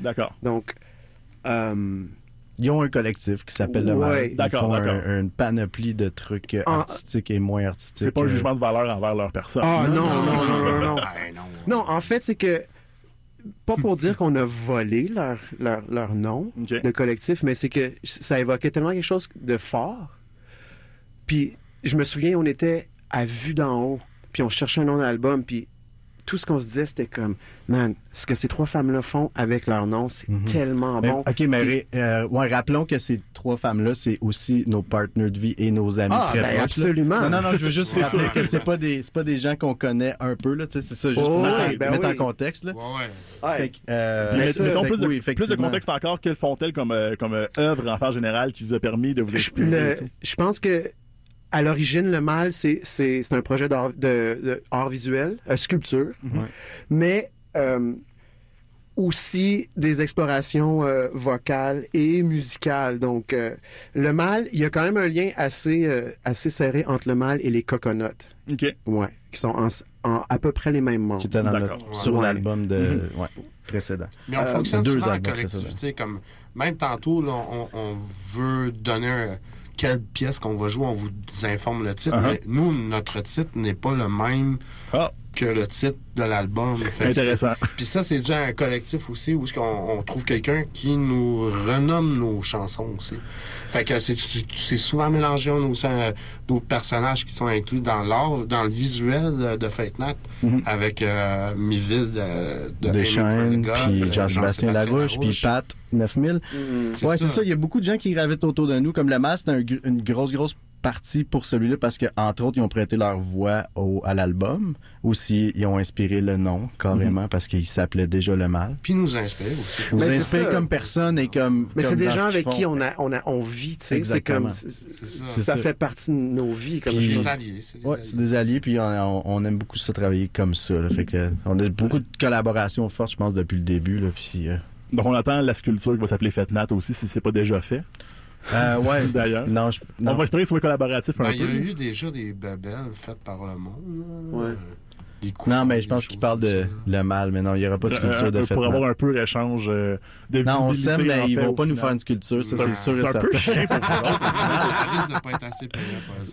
Speaker 7: D'accord.
Speaker 12: Donc, euh,
Speaker 10: Ils ont un collectif qui s'appelle Le Mal.
Speaker 7: D'accord,
Speaker 10: font un-
Speaker 7: d'accord.
Speaker 10: une panoplie de trucs euh,
Speaker 12: Ah.
Speaker 10: artistiques et moins artistiques.
Speaker 7: C'est pas un
Speaker 10: Euh,
Speaker 7: jugement de valeur envers leur personne.
Speaker 12: Ah non, non, non, non, non.
Speaker 11: Non.
Speaker 12: Non, en fait, c'est que, pas pour dire qu'on a volé leur, leur, leur nom
Speaker 7: Ok.
Speaker 12: de collectif, mais c'est que ça évoquait tellement quelque chose de fort. Puis, je me souviens, on était à vue d'en haut, puis on cherchait un nom d'album, puis tout ce qu'on se disait, c'était comme, man, ce que ces trois femmes-là font avec leur nom, c'est tellement
Speaker 10: mais-
Speaker 12: bon.
Speaker 10: OK, mais ré- euh, ouais, rappelons que ces trois femmes-là, c'est aussi nos partenaires de vie et nos amis
Speaker 12: Ah,
Speaker 10: très
Speaker 12: ben,
Speaker 10: proches. là.
Speaker 12: absolument.
Speaker 10: Non, non, non, je veux juste
Speaker 7: C'est
Speaker 10: rappeler
Speaker 7: sûr.
Speaker 10: que c'est pas des c'est pas des gens qu'on connaît un peu là, tu sais, c'est ça, juste
Speaker 12: Oh,
Speaker 10: ça,
Speaker 12: oui, ben
Speaker 10: mettre
Speaker 12: oui.
Speaker 10: en contexte là.
Speaker 11: Ouais, ouais.
Speaker 12: Ouais.
Speaker 10: Fait que, euh,
Speaker 12: Mais ça,
Speaker 7: mettons
Speaker 10: fait
Speaker 7: plus, de,
Speaker 10: oui,
Speaker 7: plus de
Speaker 10: effectivement.
Speaker 7: contexte encore. Quelles font-elles comme, euh, comme euh, œuvre en faire générale qui vous a permis de vous?
Speaker 12: Le-
Speaker 7: tout?
Speaker 12: je pense que à l'origine, le mal, c'est, c'est, c'est un projet d'art, de, de art visuel, euh, sculpture, mais euh, aussi des explorations euh, vocales et musicales. Donc, euh, le mal, il y a quand même un lien assez, euh, assez serré entre le mal et les coconuts.
Speaker 7: OK.
Speaker 12: Ouais, qui sont en, en à peu près les mêmes membres.
Speaker 10: qui était dans sur
Speaker 12: Ouais.
Speaker 10: l'album de ouais, précédent.
Speaker 11: Mais on
Speaker 12: Euh,
Speaker 11: fonctionne souvent en collectivité. Comme, même tantôt, là, on, on veut donner un- quelle pièce qu'on va jouer, on vous informe le titre.
Speaker 7: Uh-huh.
Speaker 11: Mais nous, notre titre n'est pas le même
Speaker 7: Ah.
Speaker 11: Que le titre de l'album.
Speaker 7: Intéressant.
Speaker 11: Puis ça, c'est dû à un collectif aussi où on, on trouve quelqu'un qui nous renomme nos chansons aussi. Fait que c'est- souvent mélangé. On a aussi euh, d'autres personnages qui sont inclus dans l'art, dans le visuel de, de Fate Nap, avec euh, Miville de, de
Speaker 10: Deschênes,
Speaker 11: God,
Speaker 10: puis
Speaker 11: euh,
Speaker 10: Jean-Sébastien Larouche, puis Pat 9000.
Speaker 11: C'est
Speaker 10: Ouais, c'est
Speaker 11: ça.
Speaker 10: Il y a beaucoup de gens qui gravitent autour de nous. Comme le masque, c'est un une grosse, grosse partie pour celui-là parce que, entre autres, ils ont prêté leur voix au, à l'album. Aussi, ils ont inspiré le nom, carrément, parce qu'il s'appelait déjà Le Mal.
Speaker 11: Puis nous inspire aussi.
Speaker 10: Ils nous
Speaker 12: Mais c'est
Speaker 10: inspirent
Speaker 12: ça.
Speaker 10: comme personne et comme.
Speaker 12: Mais c'est des gens
Speaker 10: ce
Speaker 12: avec
Speaker 10: qu'ils
Speaker 12: qui on a, on a, on vit, tu sais. C'est comme, c'est-
Speaker 11: C'est
Speaker 12: ça,
Speaker 11: ça.
Speaker 10: ça.
Speaker 12: fait partie de nos vies. Comme
Speaker 10: Puis-
Speaker 11: des alliés. C'est des
Speaker 10: Ouais,
Speaker 11: alliés.
Speaker 10: c'est des alliés, puis on, on- on aime beaucoup ça travailler comme ça. là. Fait que, on a beaucoup de collaborations fortes, je pense, depuis le début. Là, puis, euh,
Speaker 7: Donc, on attend la sculpture qui va s'appeler Fetnat aussi, si c'est pas déjà fait.
Speaker 10: Euh, ouais,
Speaker 7: D'ailleurs.
Speaker 10: non, je-
Speaker 7: On
Speaker 10: non.
Speaker 7: va espérer que ce soit collaboratif un
Speaker 11: Ben, il y a
Speaker 7: peu.
Speaker 11: eu déjà des babelles faites par le monde.
Speaker 12: Ouais.
Speaker 11: Des coussins,
Speaker 10: Non, mais je pense qu'il parle de le mal, mais non, il n'y aura pas de
Speaker 7: Euh,
Speaker 10: sculpture de
Speaker 7: euh,
Speaker 10: fait.
Speaker 7: pour avoir un peu d'échange euh, de
Speaker 10: Non, on
Speaker 7: visibilité,
Speaker 10: s'aime, mais ils vont pas nous faire une sculpture, ça,
Speaker 7: C'est
Speaker 10: sûr et
Speaker 7: c'est un peu chiant pour vous autres.
Speaker 11: ça risque de pas être assez payant.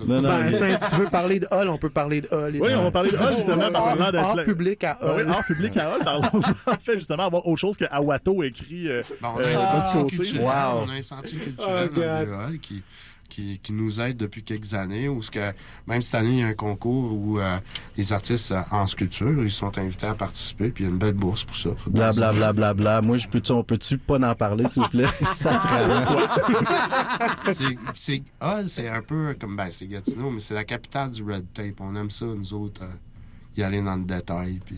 Speaker 10: Non, non,
Speaker 12: Ben, si tu veux parler de Hall, on peut parler de Hall.
Speaker 7: Oui, on va parler de Hall, justement, parce qu'on a d'être
Speaker 12: public à
Speaker 7: Ah oui,
Speaker 12: Hall.
Speaker 7: art public à Hall, parlons en fait justement avoir autre chose que Awato écrit
Speaker 11: on a un
Speaker 7: côté.
Speaker 11: culturel, on a un sentier culturel
Speaker 12: Oh,
Speaker 11: qui, qui, qui nous aide depuis quelques années. Où ce que, même cette année, il y a un concours où euh, les artistes euh, en sculpture, ils sont invités à participer, puis il y a une belle bourse pour ça.
Speaker 10: Bla bla bla bla bla. Moi, je peux on peut-tu pas en parler, s'il vous plaît?
Speaker 11: C'est- c'est Hull, c'est un peu comme ben c'est Gatineau, mais c'est la capitale du red tape. On aime ça, nous autres. euh, y aller dans le détail. Puis...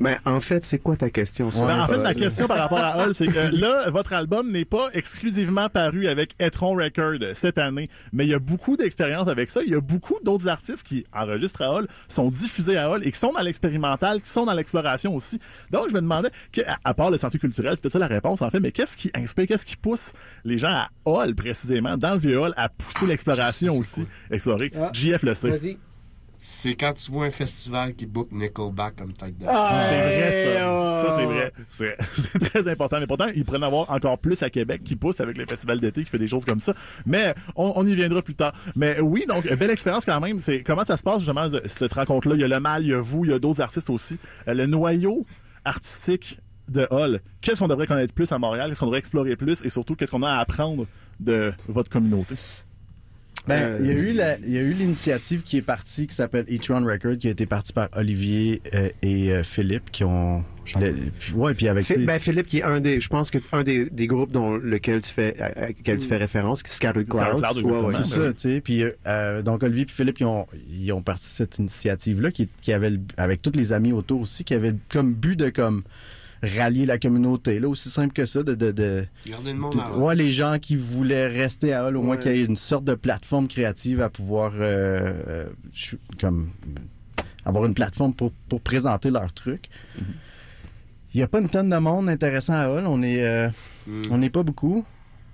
Speaker 12: Mais en fait, c'est quoi ta question? sur-
Speaker 7: Ben, en fait, ma question par rapport à Hall, c'est que là, votre album n'est pas exclusivement paru avec Etron Record cette année, mais il y a beaucoup d'expérience avec ça. Il y a beaucoup d'autres artistes qui enregistrent à Hall, sont diffusés à Hall et qui sont dans l'expérimental, qui sont dans l'exploration aussi. Donc, je me demandais, que, à- part le centre culturel, c'était ça la réponse en fait, mais qu'est-ce qui inspire, qu'est-ce qui pousse les gens à Hall précisément, dans le vieux Hall, à pousser l'exploration aussi, explorer. JF le sait.
Speaker 11: C'est quand tu vois un festival qui book Nickelback comme tête de
Speaker 9: Ah,
Speaker 7: C'est vrai, ça.
Speaker 9: oh.
Speaker 7: Ça, c'est vrai. C'est très important. Mais pourtant, il pourrait en avoir encore plus à Québec qui pousse avec les festivals d'été, qui fait des choses comme ça. Mais on, on y viendra plus tard. Mais oui, donc, belle expérience quand même. C'est Comment ça se passe, justement, cette rencontre-là? Il y a le mal, il y a vous, il y a d'autres artistes aussi. Euh, Le noyau artistique de Hall, qu'est-ce qu'on devrait connaître plus à Montréal? Qu'est-ce qu'on devrait explorer plus? Et surtout, qu'est-ce qu'on a à apprendre de votre communauté?
Speaker 10: Ben, il y a eu la- il y a eu l'initiative qui est partie qui s'appelle E-Tron Record qui a été partie par Olivier euh, et euh, Philippe qui ont le- ouais puis avec
Speaker 12: ben, Philippe, qui est un des, je pense que un des, des groupes dont lequel tu fais, à, auquel tu fais référence, Scattered Clouds.
Speaker 7: Scattered Clouds,
Speaker 12: Ouais, ouais.
Speaker 10: c'est ça, tu sais. Puis euh, donc Olivier puis Philippe ils ont ils ont parti de cette initiative là qui, qui avait le- avec tous les amis autour aussi qui avait comme but de comme rallier la communauté là aussi simple que ça de de, de
Speaker 11: Garder le monde
Speaker 10: de-
Speaker 11: à Hall.
Speaker 10: ouais, les gens qui voulaient rester à Hall, au moins qu'il y ait une sorte de plateforme créative à pouvoir euh, euh, comme avoir une plateforme pour, pour présenter leurs trucs. Il n'y a pas une tonne de monde intéressant à Hall. On est, euh,
Speaker 11: Mm.
Speaker 10: on n'est pas beaucoup.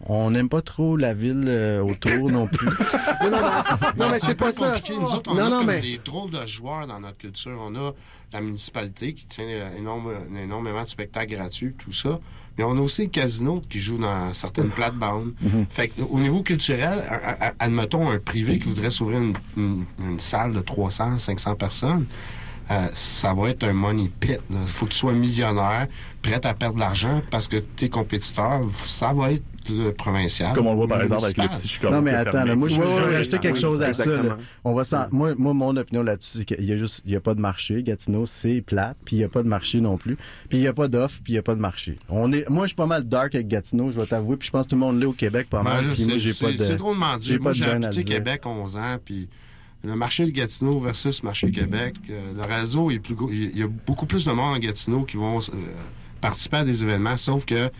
Speaker 10: On n'aime pas trop la ville euh, autour non plus.
Speaker 12: Non, non, non, non, mais c'est pas ça.
Speaker 11: compliqué. Nous autres, on
Speaker 12: Non,
Speaker 11: a
Speaker 12: non,
Speaker 11: comme
Speaker 12: mais-
Speaker 11: des drôles de joueurs dans notre culture. On a la municipalité qui tient euh, énorme- énormément de spectacles gratuits, tout ça. Mais on a aussi le casino qui joue dans certaines plates-bandes. Fait que, au niveau culturel, admettons un privé qui voudrait s'ouvrir une, une- une salle de 300, 500 personnes. euh, ça va être un money pit. Il faut que tu sois millionnaire, prêt à perdre de l'argent parce que tes compétiteurs, ça va être provincial.
Speaker 7: Comme on le voit par exemple avec le petit Chicago.
Speaker 10: Non, mais attends, là, moi, je veux rajouter quelque
Speaker 12: oui,
Speaker 10: chose à ça. On va moi, moi, mon opinion là-dessus, c'est qu'il y a juste, il y a pas de marché. Gatineau, c'est plate, puis il y a pas de marché non plus. Puis il y a pas d'offre, puis il y a pas de marché. On est, moi, je suis pas mal dark avec Gatineau, je vais t'avouer, puis je pense que tout le monde l'est au Québec pas
Speaker 11: Ben
Speaker 10: mal. moi,
Speaker 11: c'est- c'est
Speaker 10: de.
Speaker 11: Moi,
Speaker 10: pas de
Speaker 11: j'ai habité. Québec 11 ans, puis le marché de Gatineau versus le marché Québec, euh, le réseau est plus gros. Il y a beaucoup plus de monde en Gatineau qui vont euh, participer à des événements, sauf que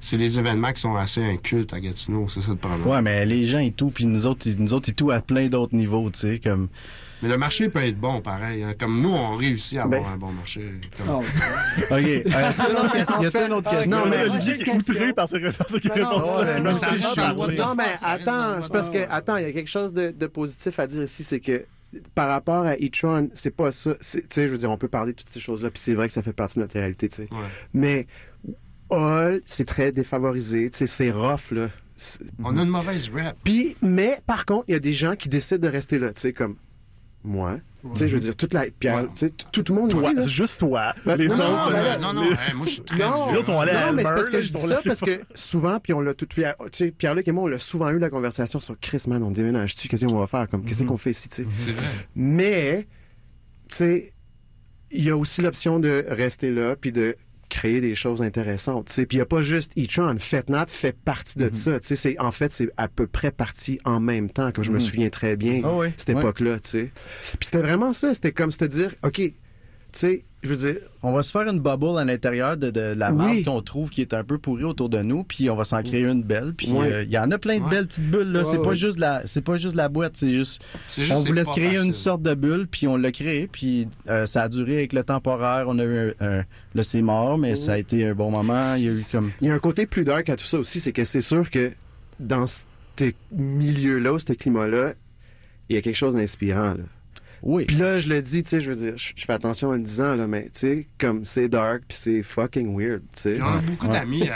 Speaker 11: c'est les événements qui sont assez incultes à Gatineau, c'est ça le problème.
Speaker 10: Ouais, mais les gens et tout, puis nous autres, ils- nous autres, ils tout à plein d'autres niveaux, tu sais, comme.
Speaker 11: Mais le marché peut être bon, pareil. hein. Comme nous, on réussit à avoir
Speaker 12: Ben-
Speaker 11: un bon marché. Comme-
Speaker 10: OK. Euh, y a-t-il une autre question? Y une autre question?
Speaker 12: Non, mais
Speaker 7: Olivier est outré par ces réponses-là.
Speaker 12: Non, mais attends, c'est parce que, attends, il y a quelque chose de, de positif à dire ici, c'est que par rapport à e-tron, c'est pas ça. Tu sais, je veux dire, on peut parler de toutes ces choses-là, puis c'est vrai que ça fait partie de notre réalité, tu sais.
Speaker 11: Ouais.
Speaker 12: Mais Hall, c'est très défavorisé, tu c'est rough, là.
Speaker 11: On a une mauvaise rap.
Speaker 12: Puis, mais par contre, il y a des gens qui décident de rester là, tu sais, comme moi. Tu sais, je veux dire, toute la. Puis,
Speaker 11: Ouais.
Speaker 12: tu sais, tout le monde
Speaker 7: Toi,
Speaker 12: ici, là.
Speaker 7: juste toi.
Speaker 12: Ben,
Speaker 7: les
Speaker 12: non,
Speaker 7: autres.
Speaker 11: non,
Speaker 7: euh,
Speaker 11: non, non,
Speaker 7: les-
Speaker 11: hey, moi, je suis très
Speaker 12: Non,
Speaker 7: Les autres sont allés à
Speaker 12: non, mais c'est parce que je dis ça parce que souvent, puis on l'a tout. Tu sais, Pierre-Luc et moi, on l'a souvent eu la conversation sur Chris, man, on déménage-tu, qu'est-ce qu'on va faire, comme, qu'est-ce qu'on fait ici, tu sais?
Speaker 11: C'est vrai.
Speaker 12: Mais, tu sais, il y a aussi l'option de rester là, puis de créer des choses intéressantes. Puis il n'y a pas juste e-tron, FetNat fait partie de ça, tu sais. c'est- En fait, c'est à peu près parti en même temps, comme je me souviens très bien,
Speaker 10: Ah oui,
Speaker 12: cette époque-là. Puis c'était vraiment ça, c'était comme, c'était dire, OK, tu sais, je veux dire,
Speaker 10: On va se faire une bubble à l'intérieur de, de la
Speaker 12: Oui.
Speaker 10: marque qu'on trouve qui est un peu pourrie autour de nous, puis on va s'en créer une belle. Puis euh, il y en a plein de belles petites bulles là. C'est pas juste la, c'est pas juste la boîte, c'est juste.
Speaker 11: C'est juste
Speaker 10: on voulait se créer
Speaker 11: facile.
Speaker 10: une sorte de bulle, puis on l'a créé, puis euh, ça a duré avec le temporaire. On a eu un, un- là c'est mort, mais ça a été un bon moment. Il y a eu comme.
Speaker 12: Il y a un côté plus dark à tout ça aussi, c'est que c'est sûr que dans ce milieu-là, ce climat-là, il y a quelque chose d'inspirant. Là.
Speaker 10: Oui.
Speaker 12: Puis là, je le dis, tu sais, je veux dire, je je fais attention en le disant, là, mais tu sais, comme c'est dark, puis c'est fucking weird, tu sais.
Speaker 11: On a beaucoup
Speaker 10: Ouais.
Speaker 11: d'amis,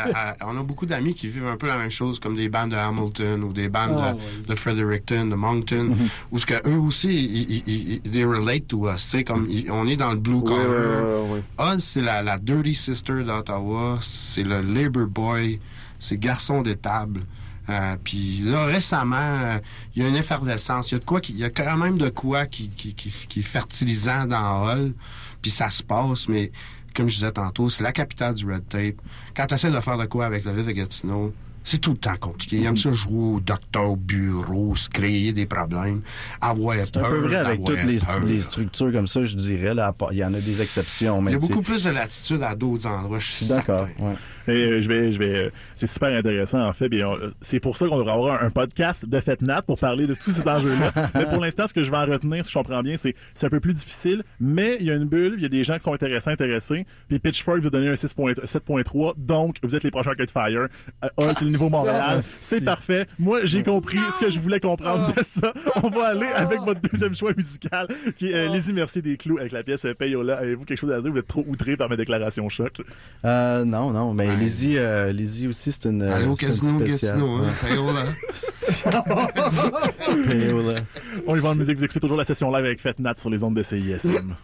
Speaker 11: on a beaucoup d'amis qui vivent un peu la même chose, comme des bandes de Hamilton ou des bandes
Speaker 9: Ah,
Speaker 11: de,
Speaker 9: ouais.
Speaker 11: de Fredericton, de Moncton,
Speaker 12: Mhm.
Speaker 11: où ce que eux aussi, ils, ils, ils- they relate to us, tu sais, comme ils- on est dans le blue collar.
Speaker 12: ouais, ouais, ouais.
Speaker 11: Us, c'est la, la dirty sister d'Ottawa, c'est le labor boy, c'est garçon d'étable. Euh, puis là, récemment, euh, il y a une effervescence. Il y a de quoi qui, il y a quand même de quoi qui, qui, qui, qui est fertilisant dans Hall. Puis ça se passe, mais comme je disais tantôt, c'est la capitale du red tape. Quand tu essaies de faire de quoi avec la ville de Gatineau, C'est tout le temps compliqué. Il aime ça jouer au docteur bureau, se créer des problèmes, avoir
Speaker 10: C'est un peu vrai avec toutes les, les structures comme ça, je dirais. Là, il y en a des exceptions. Mais
Speaker 11: Il y a beaucoup plus de latitude à d'autres endroits, je suis
Speaker 10: d'accord. ouais.
Speaker 7: Et, euh, je vais, je vais, euh, c'est super intéressant en fait. Euh, c'est pour ça qu'on devrait avoir un, un podcast de Fête Nat pour parler de tous ces enjeux-là. mais pour l'instant, ce que je vais en retenir, si je comprends bien, c'est c'est un peu plus difficile, mais il y a une bulle, il y a des gens qui sont intéressants, intéressés. Puis Pitchfork vous donner un 6.3 7.3, donc vous êtes les prochains Cut Fire. Euh, Hall, c'est le niveau Montréal, c'est parfait. Moi, j'ai compris ce que je voulais comprendre de ça. On va aller avec votre deuxième choix musical, qui est euh, Les Immersiers des clous avec la pièce Payola. Avez-vous quelque chose à dire? Vous êtes trop outré par mes déclations choc.
Speaker 10: Euh, non, non, mais Lizzie, euh, Lizzie aussi, c'est une. Une
Speaker 11: Casino. Gatineau, hein?
Speaker 10: Ouais.
Speaker 11: Payola.
Speaker 10: Payola.
Speaker 7: On y va en musique, vous écoutez toujours la session live avec Fête Nat sur les ondes de CISM.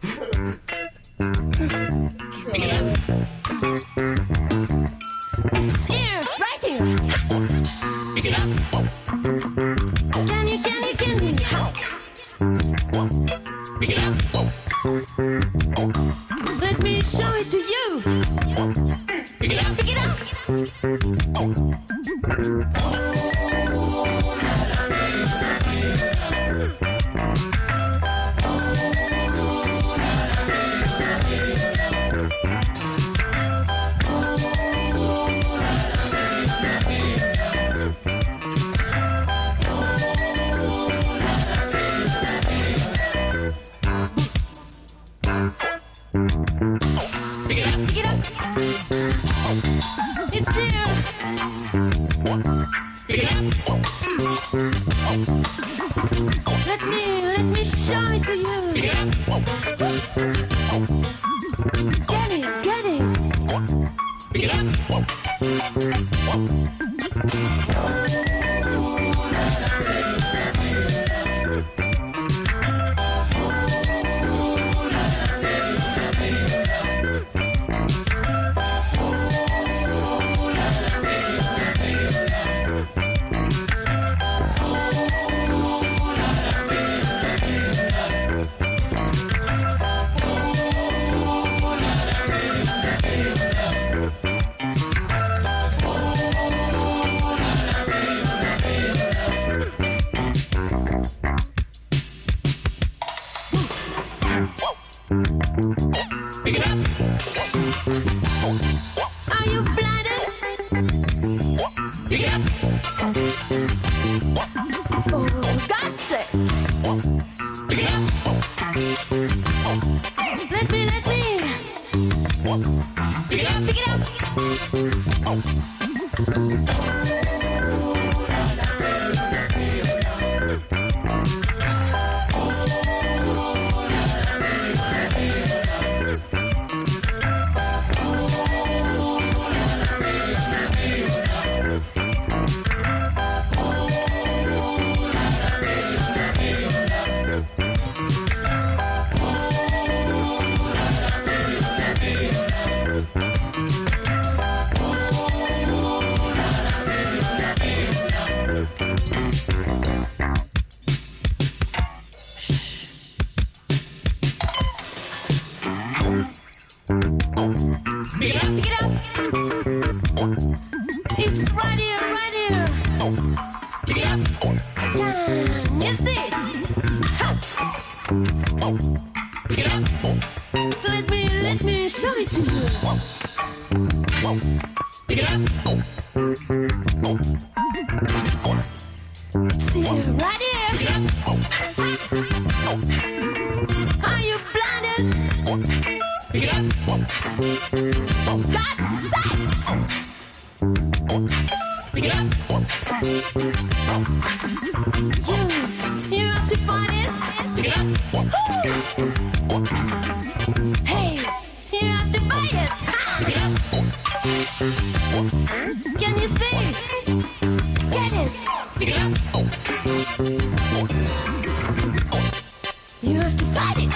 Speaker 14: You have to find it.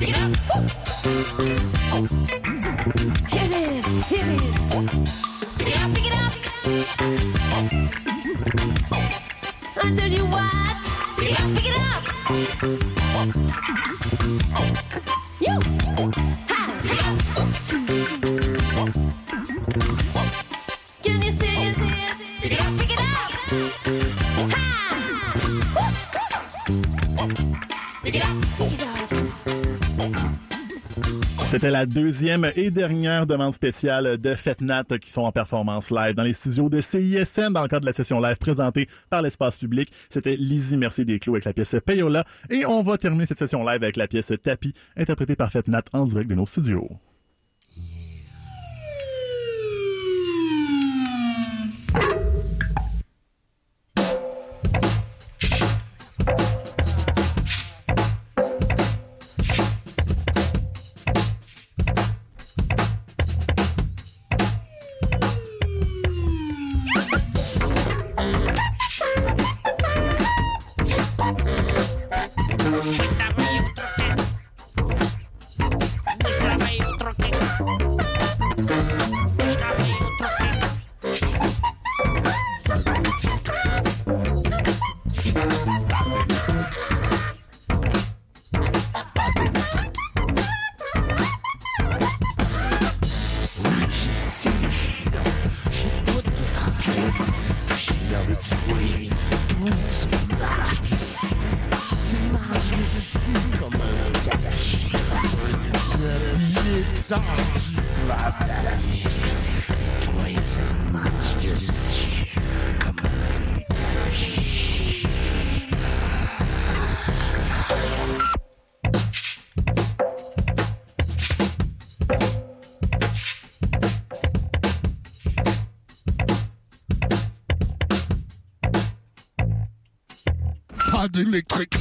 Speaker 14: It up. Here it is. Here it is. Pick it up. Pick it up. I tell you what. Pick it up. Pick it up. You.
Speaker 7: C'était la deuxième et dernière demande spéciale de FETNAT qui sont en performance live dans les studios de CISN dans le cadre de la session live présentée par l'espace public. C'était Lizzie Mercier des Clous avec la pièce Payola et on va terminer cette session live avec la pièce Tapis interprétée par FETNAT en direct de nos studios.
Speaker 8: Pas d'électrique.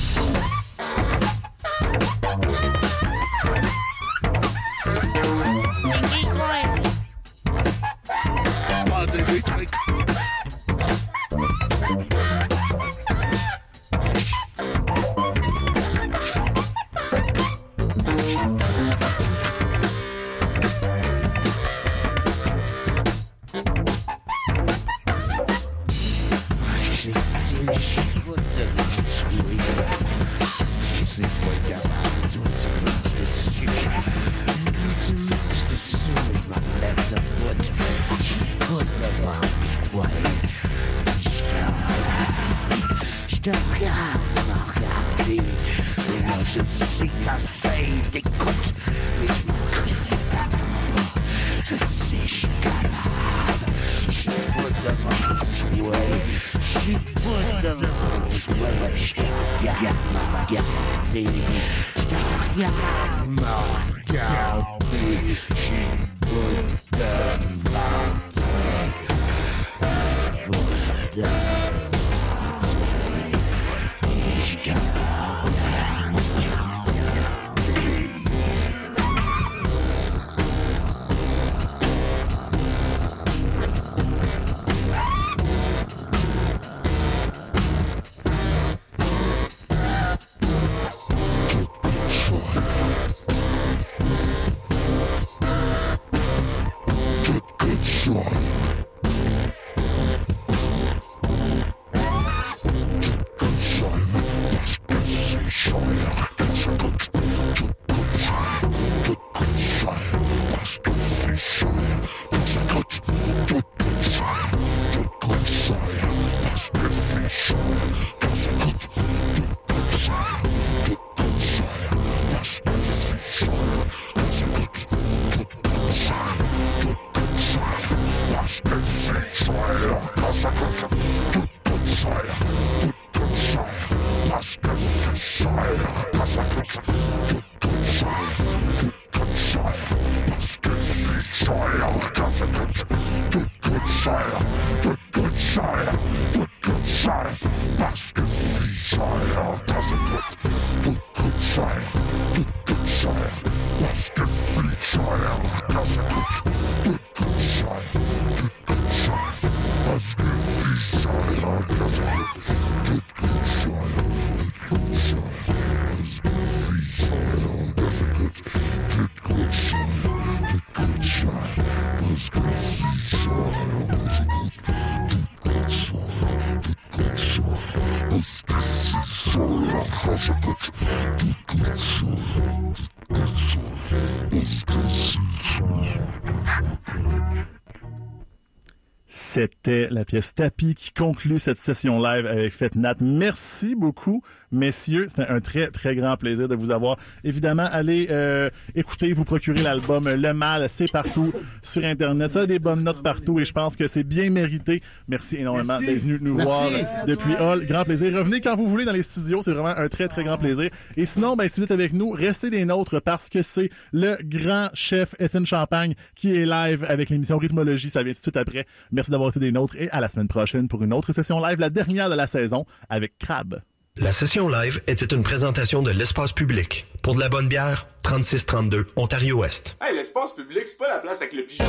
Speaker 7: C'était la pièce Tapis qui conclut cette session live avec Fête Nat. Merci beaucoup, messieurs. C'était un très, très grand plaisir de vous avoir. Évidemment, allez euh, écouter, vous procurer l'album Le Mal, c'est partout sur Internet. Ça a des bonnes notes partout et je pense que c'est bien mérité. Merci énormément d'être venu nous
Speaker 15: Merci.
Speaker 7: voir depuis Hall. Grand plaisir. Revenez quand vous voulez dans les studios. C'est vraiment un très, très grand plaisir. Et sinon, ben, si vous êtes avec nous, restez des nôtres parce que c'est le grand chef Étienne Champagne qui est live avec l'émission Rhythmologie. Ça vient tout de suite après. Merci d'avoir été des et à la semaine prochaine pour une autre session live, la dernière de la saison avec Crab.
Speaker 6: La session live était une présentation de l'espace public. Pour de la bonne bière, 3632 Ontario-Ouest.
Speaker 4: Hey, l'espace public, c'est pas la place avec le pigeon.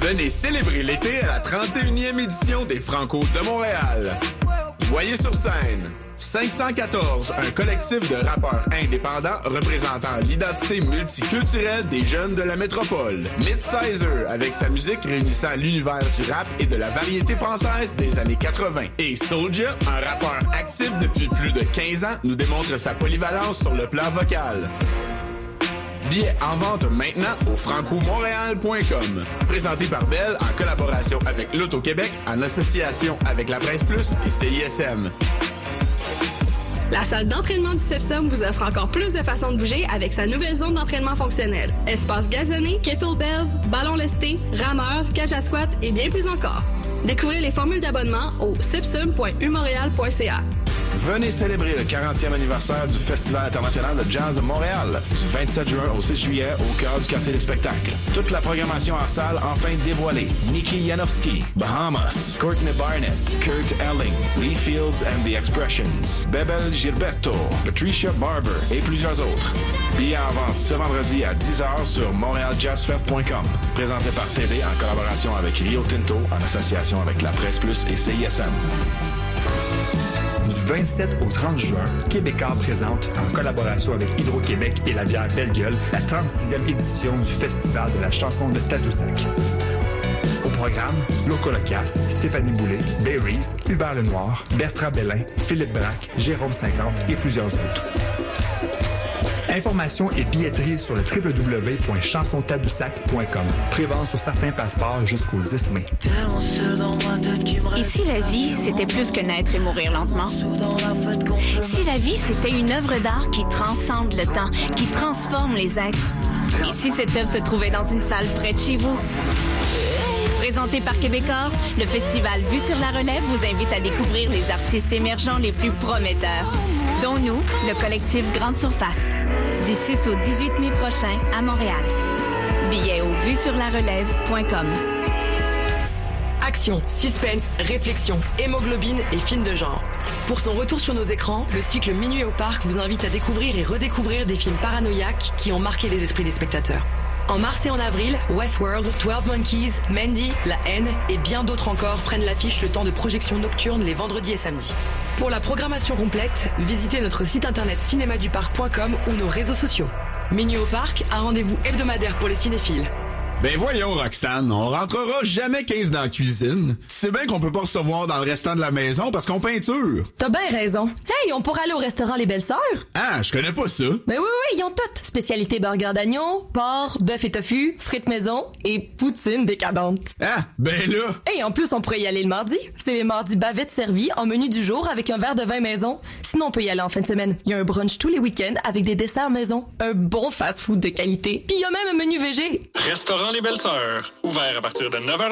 Speaker 4: Venez célébrer l'été à la 31e édition des Franco de Montréal. Voyez sur scène 514, un collectif de rappeurs indépendants représentant l'identité multiculturelle des jeunes de la métropole. Midsizer, avec sa musique réunissant l'univers du rap et de la variété française des années 80. Et Soulja, un rappeur actif depuis plus de 15 ans, nous démontre sa polyvalence sur le plan vocal. Billets en vente maintenant au francomontréal.com. Présenté par Bell en collaboration avec l'Auto-Québec en association avec la Presse Plus et CISM.
Speaker 16: La salle d'entraînement du CEPSOM vous offre encore plus de façons de bouger avec sa nouvelle zone d'entraînement fonctionnel. Espace gazonné, kettlebells, ballons lestés, rameurs, cage à squat et bien plus encore. Découvrez les formules d'abonnement au cipsum.umontréal.ca.
Speaker 17: Venez célébrer le 40e anniversaire du Festival international de jazz de Montréal, du 27 juin au 6 juillet au cœur du quartier des spectacles. Toute la programmation en salle enfin dévoilée. Nikki Janowski, Bahamas, Courtney Barnett, Kurt Elling, Lee Fields and the Expressions, Bebel Gilberto, Patricia Barber et plusieurs autres. Billets en vente ce vendredi à 10h sur montrealjazzfest.com. Présenté par TD en collaboration avec Rio Tinto en association avec La Presse Plus et CISM.
Speaker 18: Du 27 au 30 juin, Québécois présente, en collaboration avec Hydro-Québec et la bière Belle Gueule, la 36e édition du Festival de la chanson de Tadoussac. Au programme, Loco Locas, Stéphanie Boulet, Berries, Hubert Lenoir, Bertrand Bellin, Philippe Braque, Jérôme 50 et plusieurs autres. Informations et billetterie sur le www.chansontadoussac.com. Prévente sur certains passeports jusqu'au 10 mai.
Speaker 19: Et si la vie, c'était plus que naître et mourir lentement? Si la vie, c'était une œuvre d'art qui transcende le temps, qui transforme les êtres? Et si cette œuvre se trouvait dans une salle près de chez vous? Présenté par Québécois, le festival Vue sur la relève vous invite à découvrir les artistes émergents les plus prometteurs, dont nous, le collectif Grande Surface, du 6 au 18 mai prochain à Montréal. Billets au vuesurlarelève.com.
Speaker 20: Action, suspense, réflexion, hémoglobine et films de genre. Pour son retour sur nos écrans, le cycle Minuit au parc vous invite à découvrir et redécouvrir des films paranoïaques qui ont marqué les esprits des spectateurs. En mars et en avril, Westworld, 12 Monkeys, Mandy, La haine et bien d'autres encore prennent l'affiche le temps de projection nocturne les vendredis et samedis. Pour la programmation complète, visitez notre site internet cinémaduparc.com ou nos réseaux sociaux. Minuit au parc, un rendez-vous hebdomadaire pour les cinéphiles.
Speaker 4: Ben voyons, Roxane, on rentrera jamais 15 dans la cuisine. C'est bien qu'on peut pas recevoir dans le restant de la maison parce qu'on peinture.
Speaker 21: T'as bien raison. Hey, on pourrait aller au restaurant Les Belles Sœurs?
Speaker 4: Ah, je connais pas ça.
Speaker 21: Mais oui, oui, ils ont tout. Spécialité burger d'agneau, porc, bœuf et tofu, frites maison et poutine décadente.
Speaker 4: Ah, ben là.
Speaker 21: Et en plus, on pourrait y aller le mardi. C'est les mardis bavettes servies en menu du jour avec un verre de vin maison. Sinon, on peut y aller en fin de semaine. Il y a un brunch tous les week-ends avec des desserts maison. Un bon fast-food de qualité. Puis il y a même un menu végé.
Speaker 22: Restaurant Les Belles Sœurs, ouvert à partir de 9h